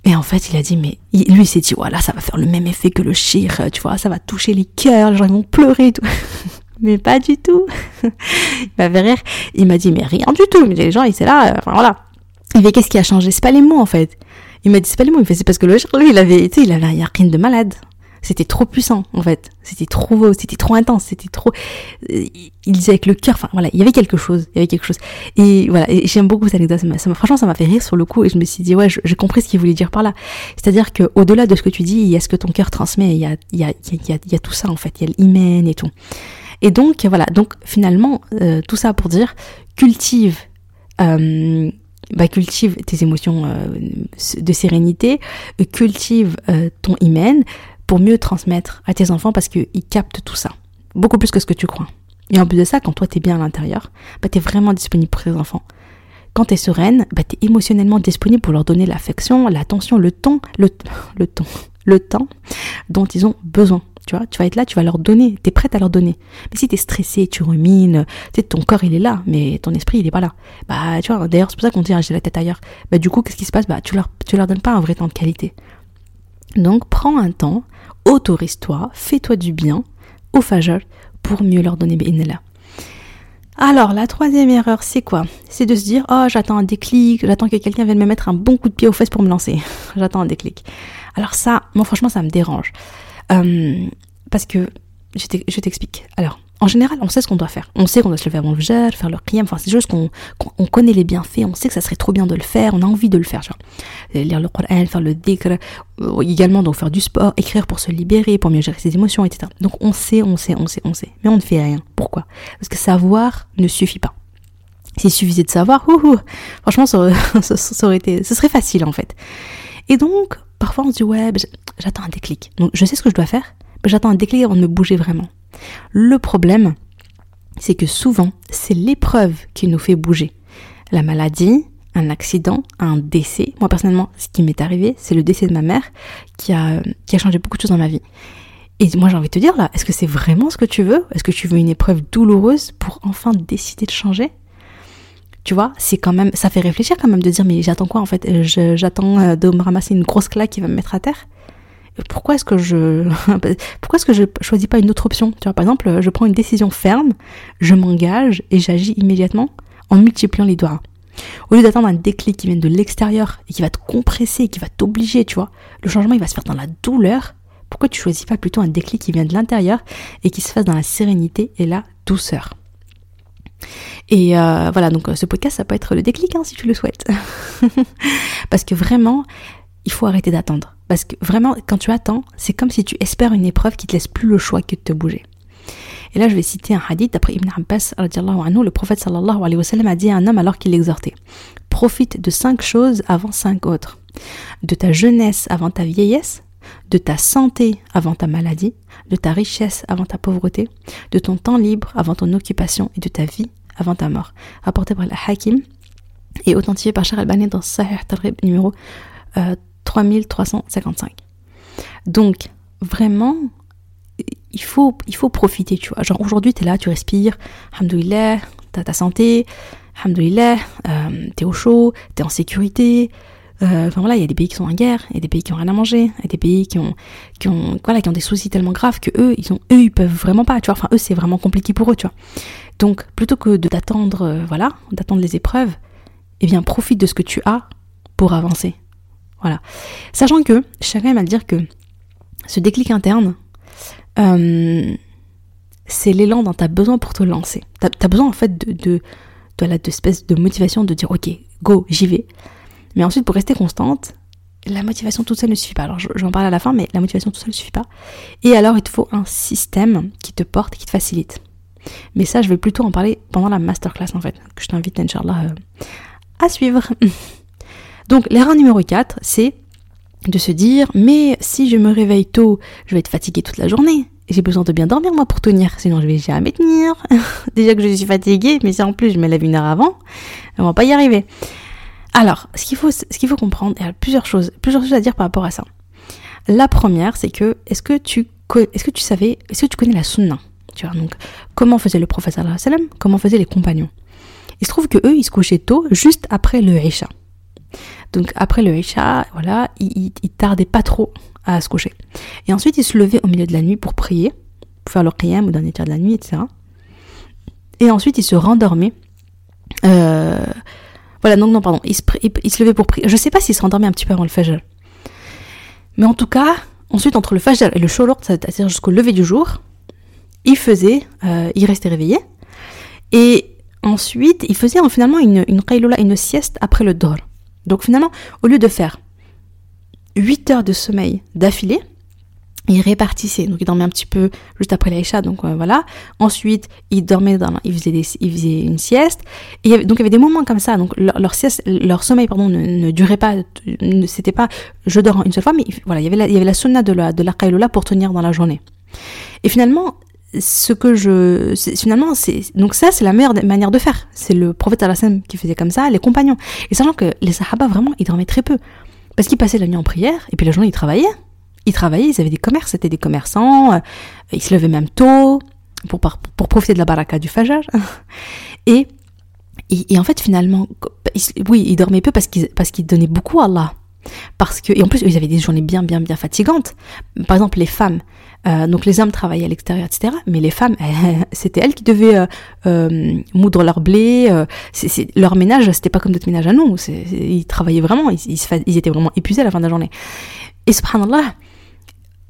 Et en fait, il a dit, mais lui, il s'est dit, voilà, ça va faire le même effet que le shir, tu vois, ça va toucher les cœurs, les gens vont pleurer et tout. mais pas du tout. il m'a fait rire. Il m'a dit, mais rien du tout. Mais les gens, ils étaient là, voilà. Il qu'est-ce qui a changé? C'est pas les mots, en fait. Il m'a dit, c'est pas les mots. Il fait, c'est parce que le shir, lui, il avait, tu sais, il avait un yakin de malade. C'était trop puissant, en fait. C'était trop c'était trop intense, c'était trop. Euh, il disait avec le cœur. Enfin, voilà, il y avait quelque chose. Il y avait quelque chose. Et voilà, et j'aime beaucoup cette anecdote. Ça m'a, franchement, ça m'a fait rire sur le coup. Et je me suis dit, ouais, j'ai compris ce qu'il voulait dire par là. C'est-à-dire que au-delà de ce que tu dis, il y a ce que ton cœur transmet. Il y a, il y a, il y a, tout ça, en fait. Il y a l'hymen et tout. Et donc, voilà. Donc, finalement, euh, tout ça pour dire, cultive. Euh, bah, cultive tes émotions de sérénité, cultive ton hymen, pour mieux transmettre à tes enfants parce qu'ils captent tout ça. Beaucoup plus que ce que tu crois. Et en plus de ça, quand toi t'es bien à l'intérieur, bah t'es vraiment disponible pour tes enfants. Quand t'es sereine, bah t'es émotionnellement disponible pour leur donner l'affection, l'attention, le temps, le, le temps, le temps dont ils ont besoin. Tu vois, tu vas être là, tu vas leur donner, t'es prête à leur donner. Mais si t'es stressé, tu rumines, tu sais, ton corps il est là, mais ton esprit il est pas là. Bah, tu vois, d'ailleurs c'est pour ça qu'on dit ah, j'ai la tête ailleurs. Bah du coup, qu'est-ce qui se passe? Bah tu leur, tu leur donnes pas un vrai temps de qualité. Donc prends un temps, autorise-toi, fais-toi du bien au fajr pour mieux leur donner là. Alors la troisième erreur, c'est quoi? C'est de se dire oh j'attends un déclic, j'attends que quelqu'un vienne me mettre un bon coup de pied aux fesses pour me lancer. j'attends un déclic. Alors ça, moi franchement ça me dérange euh, parce que je t'explique. Alors en général, on sait ce qu'on doit faire. On sait qu'on doit se lever avant le jar, faire le qiyam, enfin c'est juste qu'on connaît les bienfaits, on sait que ça serait trop bien de le faire, on a envie de le faire, genre lire le Coran, faire le dhikr, euh, également donc faire du sport, écrire pour se libérer, pour mieux gérer ses émotions, etc. Donc on sait, on sait, on sait, on sait, mais on ne fait rien. Pourquoi? Parce que savoir ne suffit pas. S'il suffisait de savoir, franchement, ça aurait été, ce serait facile en fait. Et donc, parfois on se dit ouais, j'attends un déclic. Donc je sais ce que je dois faire, mais j'attends un déclic avant de me bouger vraiment. Le problème, c'est que souvent, c'est l'épreuve qui nous fait bouger. La maladie, un accident, un décès. Moi personnellement, ce qui m'est arrivé, c'est le décès de ma mère qui a, changé beaucoup de choses dans ma vie. Et moi j'ai envie de te dire là, est-ce que c'est vraiment ce que tu veux? Est-ce que tu veux une épreuve douloureuse pour enfin décider de changer? Tu vois, c'est quand même, ça fait réfléchir quand même de dire mais j'attends quoi en fait? J'attends euh, de me ramasser une grosse claque qui va me mettre à terre? Pourquoi est-ce que je pourquoi choisis pas une autre option? Tu vois, par exemple, je prends une décision ferme, je m'engage et j'agis immédiatement en multipliant les doigts. Au lieu d'attendre un déclic qui vient de l'extérieur et qui va te compresser, qui va t'obliger, tu vois, le changement il va se faire dans la douleur. Pourquoi tu choisis pas plutôt un déclic qui vient de l'intérieur et qui se fasse dans la sérénité et la douceur? Et euh, voilà, donc ce podcast, ça peut être le déclic hein, si tu le souhaites. Parce que vraiment, il faut arrêter d'attendre. Parce que vraiment, quand tu attends, c'est comme si tu espères une épreuve qui te laisse plus le choix que de te bouger. Et là, je vais citer un hadith d'après Ibn Abbas, le prophète sallallahu alayhi wa sallam a dit à un homme alors qu'il l'exhortait Profite de cinq choses avant cinq autres. De ta jeunesse avant ta vieillesse, de ta santé avant ta maladie, de ta richesse avant ta pauvreté, de ton temps libre avant ton occupation et de ta vie avant ta mort. Apporté par la Hakim et authentifié par Charles Albani dans Sahih Tarib numéro euh, 3355. Donc, vraiment, il faut, il faut profiter, tu vois. Genre, aujourd'hui, tu es là, tu respires, hamdoulilah, t'as ta santé, hamdoulilah, euh, t'es au chaud, t'es en sécurité. Euh, voilà, il y a des pays qui sont en guerre, il y a des pays qui ont rien à manger, il y a des pays qui ont, qui ont, voilà, qui ont des soucis tellement graves que eux, ils ont, eux, ils peuvent vraiment pas, tu vois. Enfin, eux, c'est vraiment compliqué pour eux, tu vois. Donc, plutôt que de t'attendre, euh, voilà, d'attendre les épreuves, eh bien, profite de ce que tu as pour avancer. Sachant que, je tiens à dire que ce déclic interne, euh, c'est l'élan dont tu as besoin pour te lancer. Tu as, besoin en fait de, de, de, de espèce de motivation de dire ok, go, j'y vais. Mais ensuite, pour rester constante, la motivation toute seule ne suffit pas. Alors, je, vais en parler à la fin, mais la motivation toute seule ne suffit pas. Et alors, il te faut un système qui te porte et qui te facilite. Mais ça, je vais plutôt en parler pendant la masterclass, en fait, que je t'invite, Inch'Allah, euh, à suivre. Donc l'erreur numéro 4, c'est de se dire mais si je me réveille tôt, je vais être fatiguée toute la journée. J'ai besoin de bien dormir moi pour tenir, sinon je vais jamais tenir. Déjà que je suis fatiguée, mais si en plus je me lève une heure avant, on va pas y arriver. Alors, ce qu'il faut, comprendre, il y a plusieurs choses, plusieurs choses à dire par rapport à ça. La première, c'est que est-ce que tu savais, est-ce que tu connais la sunna? Tu vois, donc comment faisait le prophète sallam, comment faisaient les compagnons? Il se trouve que eux, ils se couchaient tôt, juste après le Isha. Donc après le Isha, voilà, il, il, tardait pas trop à se coucher. Et ensuite, il se levait au milieu de la nuit pour prier, pour faire le qiyam ou dernier tiers de la nuit, etc. Et ensuite, il se rendormait. Euh, voilà, donc non, pardon, il se, il, se levait pour prier. Je sais pas s'il se rendormait un petit peu avant le fajr. Mais en tout cas, ensuite, entre le fajr et le sholort, c'est-à-dire jusqu'au lever du jour, il faisait, euh, il restait réveillé. Et ensuite, il faisait finalement une, une une sieste après le dor. Donc finalement, au lieu de faire 8 heures de sommeil d'affilée, il répartissait. Donc il dormait un petit peu juste après l'Aïcha, donc euh, voilà. Ensuite, il dormait dans, il faisait, il faisait une sieste. Et donc il y avait des moments comme ça. Donc leur, sieste, leur sommeil, pardon, ne, durait pas, c'était pas, je dors une seule fois, mais voilà, il y avait la, il de la, de pour tenir dans la journée. Et finalement, ce que je finalement c'est donc ça c'est la meilleure manière de faire. C'est le prophète al qui faisait comme ça les compagnons. Et sachant que les sahaba vraiment ils dormaient très peu. Parce qu'ils passaient la nuit en prière et puis la journée ils travaillaient. Ils travaillaient ils avaient des commerces c'était des commerçants euh, ils se levaient même tôt pour pour profiter de la baraka du fajr. Et, et, en fait finalement oui ils dormaient peu parce qu'ils parce qu'ils donnaient beaucoup à Allah parce que et en plus ils avaient des journées bien bien bien fatigantes. Par exemple les femmes euh, donc les hommes travaillaient à l'extérieur etc mais les femmes c'était elles qui devaient euh, euh, moudre leur blé leur ménage c'était pas comme notre ménage à nous. Ils travaillaient vraiment ils, étaient vraiment épuisés à la fin de la journée. Et subhanallah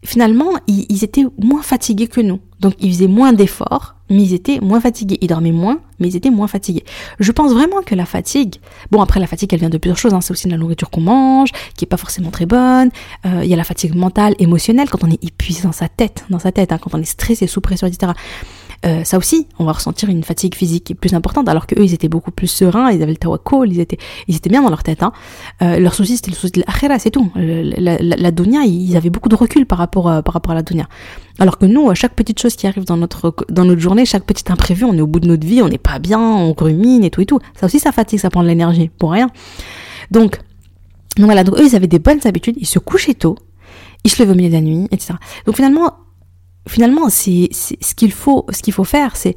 finalement, ils, étaient moins fatigués que nous. Donc, ils faisaient moins d'efforts, mais ils étaient moins fatigués. Ils dormaient moins, mais ils étaient moins fatigués. Je pense vraiment que la fatigue, bon, après, la fatigue, elle vient de plusieurs choses. Hein. C'est aussi de la nourriture qu'on mange, qui est pas forcément très bonne. Euh, il y a la fatigue mentale, émotionnelle, quand on est épuisé dans sa tête, dans sa tête, hein, quand on est stressé, sous pression, etc. Euh, ça aussi, on va ressentir une fatigue physique plus importante, alors que eux, ils étaient beaucoup plus sereins, ils avaient le tawakkul, ils étaient, ils étaient bien dans leur tête. Hein. Euh, leur souci, c'était le souci de l'akhira, c'est tout. La, la, la, dunya, ils avaient beaucoup de recul par rapport, à, par rapport à la dunya. Alors que nous, à chaque petite chose qui arrive dans notre, dans notre journée, chaque petit imprévu, on est au bout de notre vie, on n'est pas bien, on rumine et tout et tout. Ça aussi, ça fatigue, ça prend de l'énergie, pour rien. Donc, donc voilà, donc eux, ils avaient des bonnes habitudes, ils se couchaient tôt, ils se levaient au milieu de la nuit, etc. Donc finalement, finalement, c'est ce qu'il faut, ce qu'il faut faire, c'est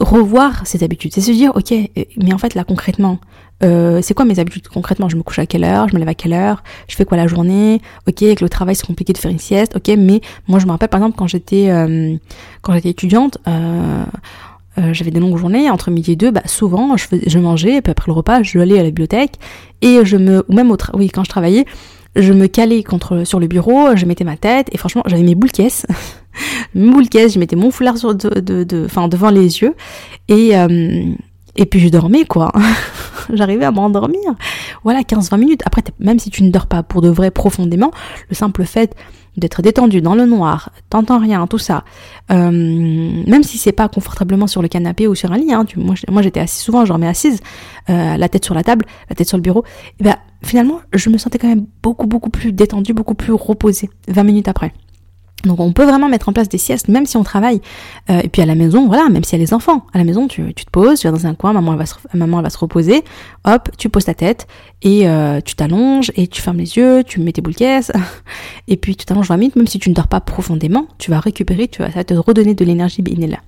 revoir ses habitudes, c'est se dire, ok, euh, mais en fait là concrètement, euh, c'est quoi mes habitudes concrètement? Je me couche à quelle heure? Je me lève à quelle heure? Je fais quoi la journée? Ok, avec le travail c'est compliqué de faire une sieste. Ok, mais moi je me rappelle par exemple quand j'étais euh, quand j'étais étudiante. Euh, euh, j'avais des longues journées entre midi et deux bah souvent je, je mangeais et puis après le repas je allais à la bibliothèque et je me ou même au oui quand je travaillais je me calais contre sur le bureau je mettais ma tête et franchement j'avais mes boules caisses moule caisse, je mettais mon foulard de, enfin devant les yeux et euh, et puis je dormais quoi. J'arrivais à m'endormir. Voilà, 15-20 minutes. Après, même si tu ne dors pas pour de vrai profondément, le simple fait d'être détendu dans le noir, t'entends rien, tout ça, euh, même si c'est pas confortablement sur le canapé ou sur un lit, hein, moi, j'étais assise souvent, je dormais assise, euh, la tête sur la table, la tête sur le bureau, et ben finalement je me sentais quand même beaucoup beaucoup plus détendue, beaucoup plus reposée 20 minutes après. Donc on peut vraiment mettre en place des siestes, même si on travaille. Euh, et puis à la maison, voilà, même s'il y a les enfants. À la maison, tu, tu te poses, tu vas dans un coin, maman elle va se, maman elle va se reposer, hop, tu poses ta tête, et euh, tu t'allonges, et tu fermes les yeux, tu mets tes boules et puis tu t'allonges 20 minutes, même si tu ne dors pas profondément, tu vas récupérer, tu vas, ça va te redonner de l'énergie là.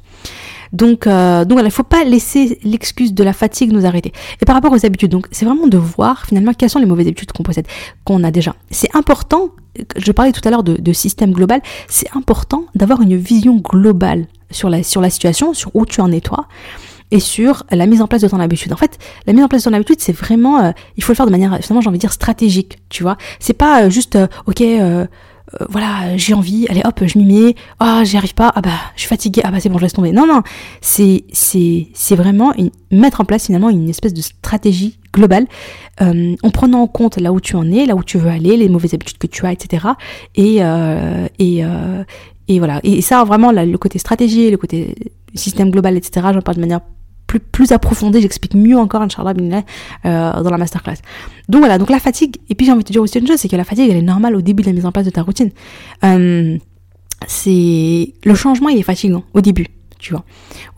Donc, euh, donc il ne faut pas laisser l'excuse de la fatigue nous arrêter. Et par rapport aux habitudes, donc c'est vraiment de voir finalement quelles sont les mauvaises habitudes qu'on possède, qu'on a déjà. C'est important, je parlais tout à l'heure de, de système global, c'est important d'avoir une vision globale sur la, sur la situation, sur où tu en es toi et sur la mise en place de ton habitude. En fait, la mise en place de ton habitude, c'est vraiment, euh, il faut le faire de manière, finalement, j'ai envie de dire stratégique, tu vois. C'est pas euh, juste, euh, ok, euh, voilà, j'ai envie, allez hop, je m'y mets, ah, j'y arrive pas, ah bah, je suis fatiguée, ah bah c'est bon, je laisse tomber. Non, non, c'est, c'est, c'est vraiment mettre en place finalement une espèce de stratégie globale, euh, en prenant en compte là où tu en es, là où tu veux aller, les mauvaises habitudes que tu as, etc. Et, euh, et, et voilà. Et ça, vraiment, le côté stratégie, le côté système global, etc., j'en parle de manière plus, plus approfondie, j'explique mieux encore, Inch'Allah, euh, dans la masterclass. Donc voilà, donc la fatigue, et puis j'ai envie de te dire aussi une chose, c'est que la fatigue, elle est normale au début de la mise en place de ta routine. Euh, c'est, le changement, il est fatigant au début.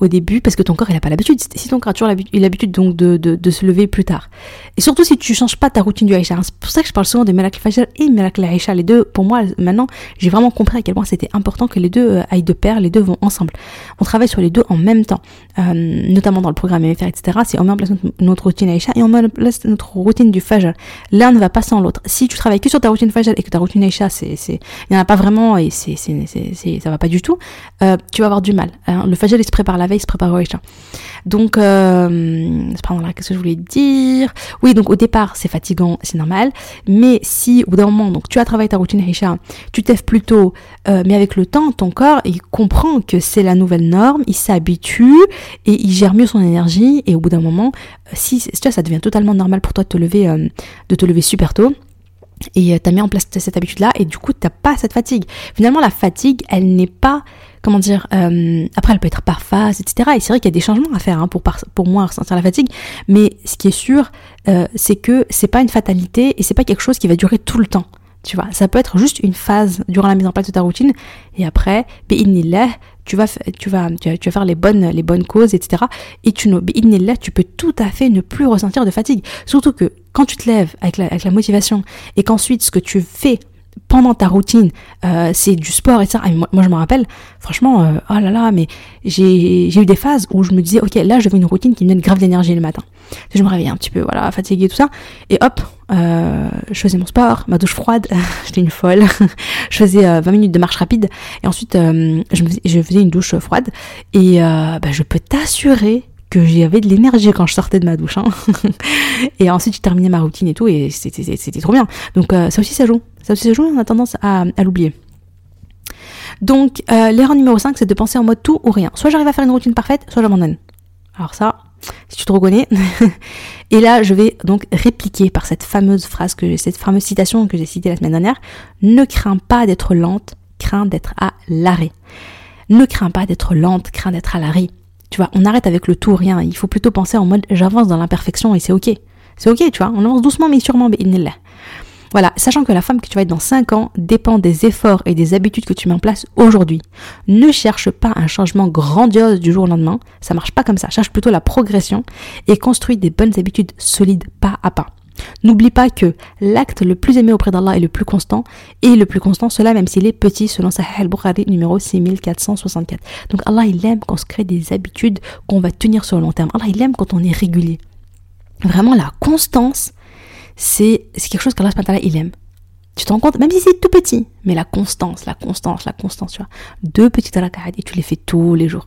Au début, parce que ton corps, il n'a pas l'habitude. Si ton corps a toujours l'habitude donc de, de, se lever plus tard. Et surtout si tu changes pas ta routine du Aïcha. C'est pour ça que je parle souvent de Melak Fajr et Melak Aïcha. Les deux, pour moi, maintenant, j'ai vraiment compris à quel point c'était important que les deux euh, aillent de pair, les deux vont ensemble. On travaille sur les deux en même temps, euh, notamment dans le programme MFR, etc. C'est on met en place notre, routine Aïcha et on met en place notre routine du Fajr. L'un ne va pas sans l'autre. Si tu travailles que sur ta routine Fajr et que ta routine Aïcha, il n'y en a pas vraiment et c'est, ça va pas du tout, euh, tu vas avoir du mal. Hein. Le Fajr, il se prépare la veille, il se prépare au Aïcha. Donc, euh, là, qu'est-ce que je voulais dire? Oui, donc au départ, c'est fatigant, c'est normal. Mais si au bout d'un moment, donc tu as travaillé ta routine Aïcha, tu t'aimes plus tôt, euh, mais avec le temps, ton corps, il comprend que c'est la nouvelle norme, il s'habitue et il gère mieux son énergie. Et au bout d'un moment, euh, si tu vois, ça devient totalement normal pour toi de te lever, euh, de te lever super tôt et tu as mis en place cette habitude-là, et du coup, t'as pas cette fatigue. Finalement, la fatigue, elle n'est pas, comment dire, euh, après, elle peut être par phase, etc. Et c'est vrai qu'il y a des changements à faire hein, pour, pour moi ressentir la fatigue, mais ce qui est sûr, euh, c'est que c'est pas une fatalité et c'est pas quelque chose qui va durer tout le temps. Tu vois, ça peut être juste une phase durant la mise en place de ta routine, et après, tu vas, tu vas, tu vas, faire les bonnes, les bonnes causes, etc. Et tu, tu peux tout à fait ne plus ressentir de fatigue. Surtout que quand tu te lèves avec la, avec la motivation et qu'ensuite ce que tu fais pendant ta routine, euh, c'est du sport et ça. moi, moi, je me rappelle, franchement, euh, oh là là, mais j'ai eu des phases où je me disais, ok, là, je veux une routine qui me donne grave d'énergie le matin. Je me réveillais un petit peu, voilà, fatiguée, tout ça. Et hop, euh, je faisais mon sport, ma douche froide, j'étais une folle. je faisais 20 minutes de marche rapide. Et ensuite, je, me faisais, je faisais une douche froide. Et bah, je peux t'assurer que j'avais de l'énergie quand je sortais de ma douche. Hein. et ensuite, j'ai terminé ma routine et tout, et c'était trop bien. Donc euh, ça aussi, ça joue. Ça aussi, ça joue, on a tendance à, à l'oublier. Donc, euh, l'erreur numéro 5, c'est de penser en mode tout ou rien. Soit j'arrive à faire une routine parfaite, soit j'abandonne. Alors ça, si tu te reconnais. et là, je vais donc répliquer par cette fameuse phrase, que cette fameuse citation que j'ai citée la semaine dernière. Ne crains pas d'être lente, crains d'être à l'arrêt. Ne crains pas d'être lente, crains d'être à l'arrêt. Tu vois, on arrête avec le tout ou rien. Il faut plutôt penser en mode j'avance dans l'imperfection et c'est ok. C'est ok, tu vois. On avance doucement mais sûrement. Voilà, sachant que la femme que tu vas être dans 5 ans dépend des efforts et des habitudes que tu mets en place aujourd'hui. Ne cherche pas un changement grandiose du jour au lendemain, ça marche pas comme ça. Cherche plutôt la progression et construis des bonnes habitudes solides pas à pas. N'oublie pas que l'acte le plus aimé auprès d'Allah est le plus constant, et le plus constant, cela même s'il est petit, selon Sahih al-Bukhari numéro 6464. Donc Allah, il aime quand on se crée des habitudes qu'on va tenir sur le long terme. Allah, il aime quand on est régulier. Vraiment, la constance, c'est quelque chose qu'Allah, il aime. Tu te rends compte, même si c'est tout petit, mais la constance, la constance, la constance, tu vois. Deux petites rak'at et tu les fais tous les jours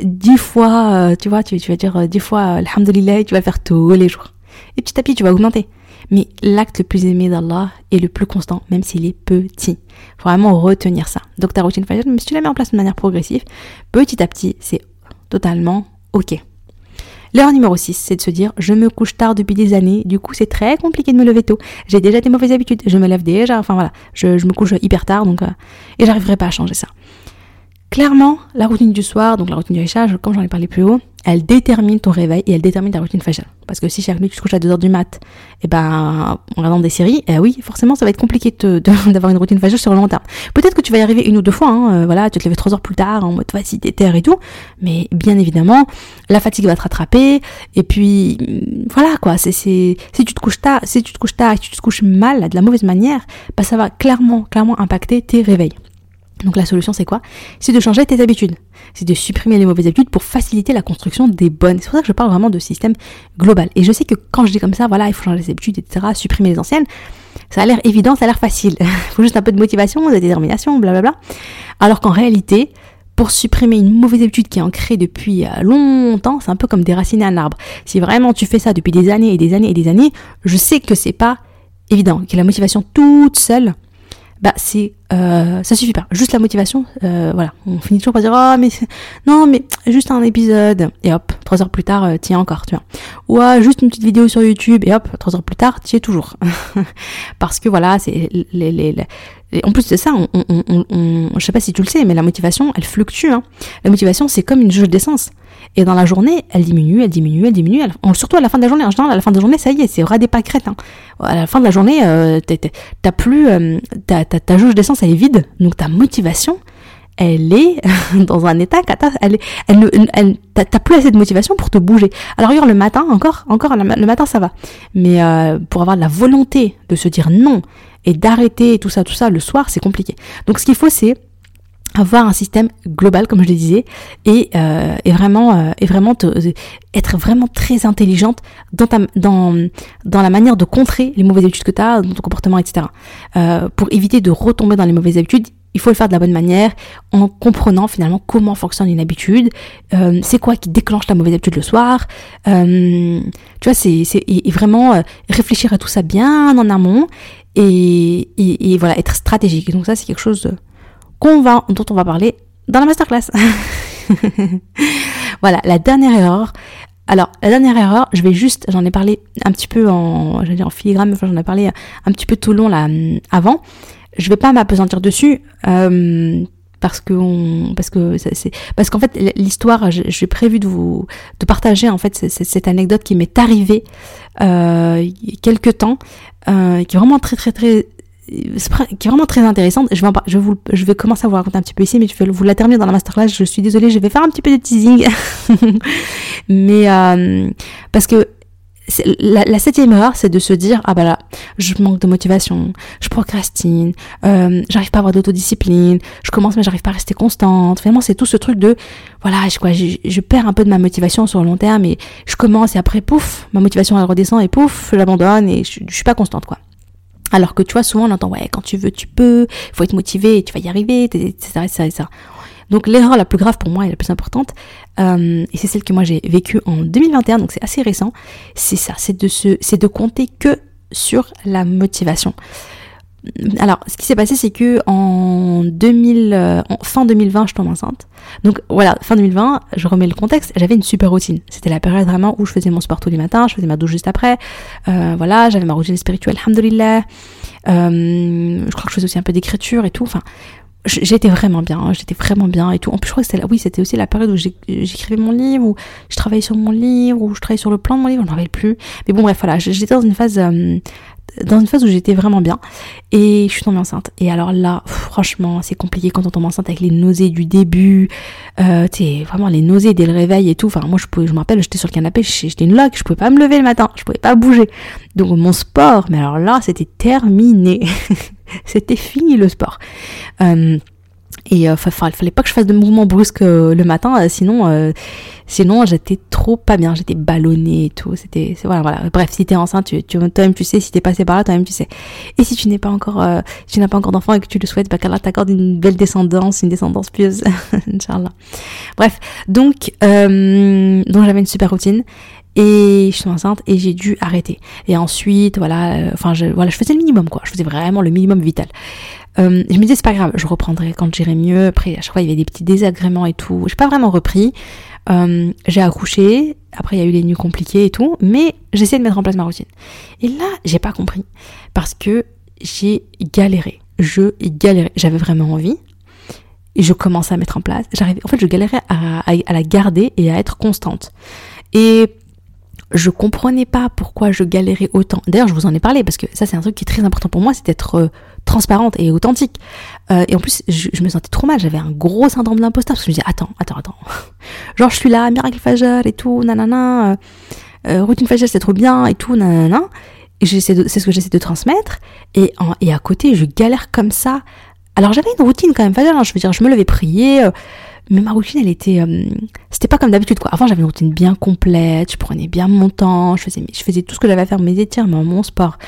dix fois, euh, tu vois, tu, vas dire euh, dix fois, alhamdulillah, tu vas faire tous les jours. Et petit à petit, tu vas augmenter. Mais l'acte le plus aimé d'Allah est le plus constant, même s'il est petit. Faut vraiment retenir ça. Donc ta routine fajr, même si tu la mets en place de manière progressive, petit à petit, c'est totalement ok. L'erreur numéro 6, c'est de se dire je me couche tard depuis des années, du coup c'est très compliqué de me lever tôt. J'ai déjà des mauvaises habitudes, je me lève déjà, enfin voilà, je, me couche hyper tard donc euh, et j'arriverai pas à changer ça. Clairement, la routine du soir, donc la routine du réchage, comme j'en ai parlé plus haut, elle détermine ton réveil et elle détermine ta routine fajr. Parce que si chaque nuit tu te couches à 2h du mat, et eh ben, en regardant des séries, eh oui, forcément, ça va être compliqué d'avoir une routine fajr sur le long terme. Peut-être que tu vas y arriver une ou deux fois, hein, euh, voilà, tu te lever 3 heures plus tard, en mode vas-y, terre et tout, mais bien évidemment, la fatigue va te rattraper, et puis, mm, voilà, quoi, c'est, si tu te couches tard, si tu te couches tard et que tu te couches mal, de la mauvaise manière, bah, ça va clairement, clairement impacter tes réveils. Donc la solution c'est quoi? C'est de changer tes habitudes. C'est de supprimer les mauvaises habitudes pour faciliter la construction des bonnes. C'est pour ça que je parle vraiment de système global. Et je sais que quand je dis comme ça, voilà, il faut changer les habitudes, etc., supprimer les anciennes, ça a l'air évident, ça a l'air facile. il faut juste un peu de motivation, de détermination, blablabla. Alors qu'en réalité, pour supprimer une mauvaise habitude qui est ancrée depuis euh, longtemps, c'est un peu comme déraciner un arbre. Si vraiment tu fais ça depuis des années et des années et des années, je sais que c'est pas évident, que la motivation toute seule, bah c'est euh, ça suffit pas. Juste la motivation, euh, voilà. On finit toujours par dire oh mais non mais juste un épisode et hop trois heures plus tard euh, t'y encore, tu vois. Ou ah, juste une petite vidéo sur YouTube et hop trois heures plus tard t'y es toujours. Parce que voilà c'est les, les, les, en plus de ça, on, on, on, on, je sais pas si tu le sais, mais la motivation, elle fluctue. Hein. La motivation, c'est comme une jauge d'essence. Et dans la journée, elle diminue, elle diminue, elle diminue. surtout à la fin de la journée. En général, à la fin de la journée, ça y est, c'est ras des pâquerettes. Hein. À la fin de la journée, euh, t'as plus, euh, ta, ta, ta jauge d'essence, elle est vide. Donc ta motivation, elle est dans un état elle, t'as plus assez de motivation pour te bouger. Alors regarde le matin, encore, encore le matin ça va, mais euh, pour avoir la volonté de se dire non et d'arrêter tout ça, tout ça, le soir c'est compliqué. Donc ce qu'il faut c'est avoir un système global comme je le disais et, euh, vraiment euh, vraiment te, être vraiment très intelligente dans ta dans dans la manière de contrer les mauvaises habitudes que tu as dans ton comportement etc euh, pour éviter de retomber dans les mauvaises habitudes il faut le faire de la bonne manière en comprenant finalement comment fonctionne une habitude. Euh, c'est quoi qui déclenche la mauvaise habitude le soir. Euh, tu vois c'est c'est et, vraiment euh, réfléchir à tout ça bien en amont et, et, voilà être stratégique. Donc ça c'est quelque chose qu'on va, dont on va parler dans la masterclass. voilà, la dernière erreur. Alors, la dernière erreur, je vais juste, j'en ai parlé un petit peu en, j'allais en filigrane, j'en ai parlé un petit peu tout long là avant. Je vais pas m'apesantir dessus. Euh, parce que parce que c'est parce qu'en fait l'histoire j'ai prévu de vous de partager en fait cette, anecdote qui m'est arrivée euh, quelque temps euh, qui est vraiment très très très qui est vraiment très intéressante. Je vais, je, vous, je vais commencer à vous raconter un petit peu ici, mais je vais vous la terminer dans la masterclass. Je suis désolée, je vais faire un petit peu de teasing. mais euh, parce que la, la, septième erreur, c'est de se dire ah bah là, je manque de motivation, je procrastine, euh, j'arrive pas à avoir d'autodiscipline, je commence mais j'arrive pas à rester constante. Finalement, c'est tout ce truc de voilà, je, quoi, je, je, perds un peu de ma motivation sur le long terme et je commence et après pouf, ma motivation elle redescend et pouf, je l'abandonne et je, je suis pas constante quoi. Alors que tu vois, souvent on entend, ouais, quand tu veux, tu peux, il faut être motivé, tu vas y arriver, etc., etc., etc. Donc l'erreur la plus grave pour moi et la plus importante, euh, et c'est celle que moi j'ai vécue en 2021, donc c'est assez récent, c'est ça, c'est de se, c'est de compter que sur la motivation. Alors, ce qui s'est passé, c'est que en 2000, euh, fin 2020, je tombe enceinte. Donc voilà, fin 2020, je remets le contexte. J'avais une super routine. C'était la période vraiment où je faisais mon sport tous les matins, je faisais ma douche juste après. Euh, voilà, j'avais ma routine spirituelle, alhamdoulilah. Euh, je crois que je faisais aussi un peu d'écriture et tout. Enfin, j'étais vraiment bien, hein, j'étais vraiment bien et tout. En plus, je crois que c'était oui, c'était aussi la période où j'écrivais mon livre, où je travaillais sur mon livre, où je travaillais sur le plan de mon livre, je n'en rappelle plus. Mais bon, bref, voilà, j'étais dans une phase dans une phase où j'étais vraiment bien. Et je suis tombée enceinte. Et alors là franchement c'est compliqué quand on tombe enceinte avec les nausées du début. Euh, vraiment les nausées dès le réveil et tout. Enfin moi je pouvais je me rappelle j'étais sur le canapé j'étais une loque je pouvais pas me lever le matin je pouvais pas bouger. Donc mon sport mais alors là c'était terminé. C'était fini le sport. Euh, et euh, fallait pas que je fasse de mouvements brusques euh, le matin, euh, sinon, euh, sinon j'étais trop pas bien, j'étais ballonnée et tout. C'était, voilà, voilà. Bref, si t'es enceinte, tu, tu, toi-même tu sais, si t'es passé par là, toi-même tu sais. Et si tu n'es pas encore, si tu n'as pas encore d'enfant et que tu le souhaites, bah qu'Allah t'accorde une belle descendance, une descendance pieuse, Inch'Allah. Bref, donc, donc j'avais une super routine et je suis enceinte et j'ai dû arrêter. Et ensuite, voilà, enfin, je, voilà, je faisais le minimum quoi. Je faisais vraiment le minimum vital. Euh, je me disais c'est pas grave, je reprendrai quand j'irai mieux. Après à chaque fois il y avait des petits désagréments et tout. J'ai pas vraiment repris. Euh, j'ai accouché, après il y a eu les nuits compliquées et tout, mais j'essaie de mettre en place ma routine. Et là j'ai pas compris parce que j'ai galéré. Je galérais. J'avais vraiment envie. Je commençais à mettre en place. J'arrivais. En fait, je galérais à, à la garder et à être constante. Et je comprenais pas pourquoi je galérais autant. D'ailleurs, je vous en ai parlé parce que ça, c'est un truc qui est très important pour moi, c'est d'être euh, transparente et authentique. Euh, et en plus, je, me sentais trop mal. J'avais un gros syndrome de l'imposteur parce que je me disais, attends, attends, attends. Genre, je suis là, miracle Fajr et tout, nanana. Euh, routine Fajr, c'est trop bien et tout, nanana. C'est ce que j'essaie de transmettre. Et, en, et à côté, je galère comme ça. Alors, j'avais une routine quand même Fajr. Hein, je veux dire, je me levais prier mais ma routine elle était euh, c'était pas comme d'habitude quoi. Avant j'avais une routine bien complète je prenais bien mon temps je faisais je faisais tout ce que j'avais à faire mes étirements mon sport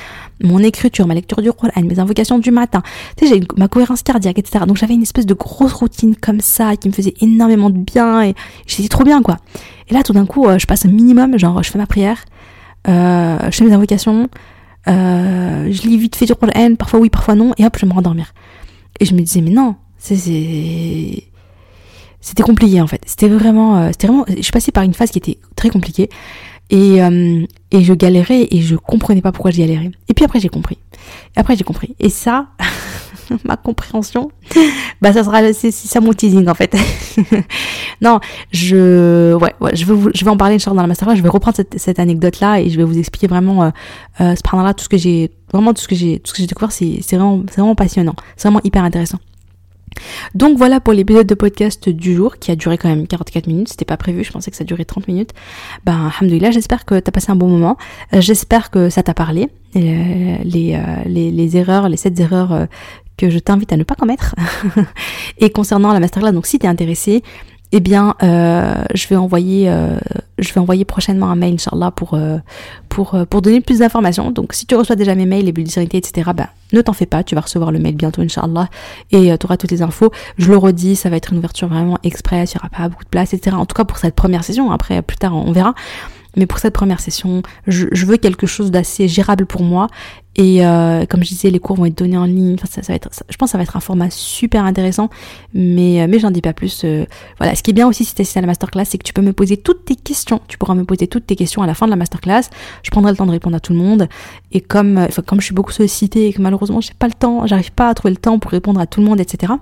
mon écriture ma lecture du Coran mes invocations du matin. Tu sais j'ai ma cohérence cardiaque etc donc j'avais une espèce de grosse routine comme ça qui me faisait énormément de bien et j'étais trop bien quoi. Et là tout d'un coup euh, je passe un minimum genre je fais ma prière euh, je fais mes invocations je lis vite fait du Coran parfois oui parfois non et hop je me rendormir. Et je me disais mais non c'est c'était compliqué en fait. C'était vraiment, euh, c'était vraiment, je suis passée par une phase qui était très compliquée et euh, et je galérais et je comprenais pas pourquoi je galérais. Et puis après j'ai compris. Et après j'ai compris. Et ça, ma compréhension, bah ça sera c'est ça mon teasing en fait. non, je ouais, ouais, je vais je vais en parler dans la masterclass, je vais reprendre cette, cette anecdote là et je vais vous expliquer vraiment euh, euh ce là tout ce que j'ai vraiment tout ce que j'ai tout ce que j'ai découvert, c'est c'est vraiment c'est vraiment passionnant. C'est vraiment hyper intéressant. Donc voilà pour l'épisode de podcast du jour qui a duré quand même 44 minutes. C'était pas prévu, je pensais que ça durait 30 minutes. Ben, alhamdoulilah, j'espère que t'as passé un bon moment. Euh, j'espère que ça t'a parlé. Euh, les, euh, les, les, erreurs, les 7 erreurs que je t'invite à ne pas commettre. et concernant la masterclass, donc si t'es intéressé, eh bien, euh, je vais envoyer, euh, je vais envoyer prochainement un mail, Inch'Allah, pour, euh, pour, pour donner plus d'informations. Donc, si tu reçois déjà mes mails, les bulles etc., ben, ne t'en fais pas, tu vas recevoir le mail bientôt, Inch'Allah, et tu auras toutes les infos. Je le redis, ça va être une ouverture vraiment express, il n'y aura pas beaucoup de place, etc. En tout cas, pour cette première session, après, plus tard, on verra. Mais pour cette première session, je, veux quelque chose d'assez gérable pour moi et euh, comme je disais, les cours vont être donnés en ligne. Ça va être, je pense que ça va être un format super intéressant, mais, euh, mais j'en dis pas plus. Euh. voilà, ce qui est bien aussi si tu à la masterclass, c'est que tu peux me poser toutes tes questions. Tu pourras me poser toutes tes questions à la fin de la masterclass. Je prendrai le temps de répondre à tout le monde. Et comme, enfin, comme je suis beaucoup sollicitée et que malheureusement j'ai pas le temps, j'arrive pas à trouver le temps pour répondre à tout le monde, etc.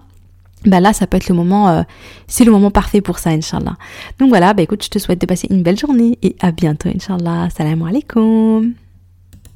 Bah là, ça peut être le moment, c'est le moment parfait pour ça, Inch'Allah. Donc voilà, bah écoute, je te souhaite de passer une belle journée et à bientôt, Inch'Allah. Salam alaikum.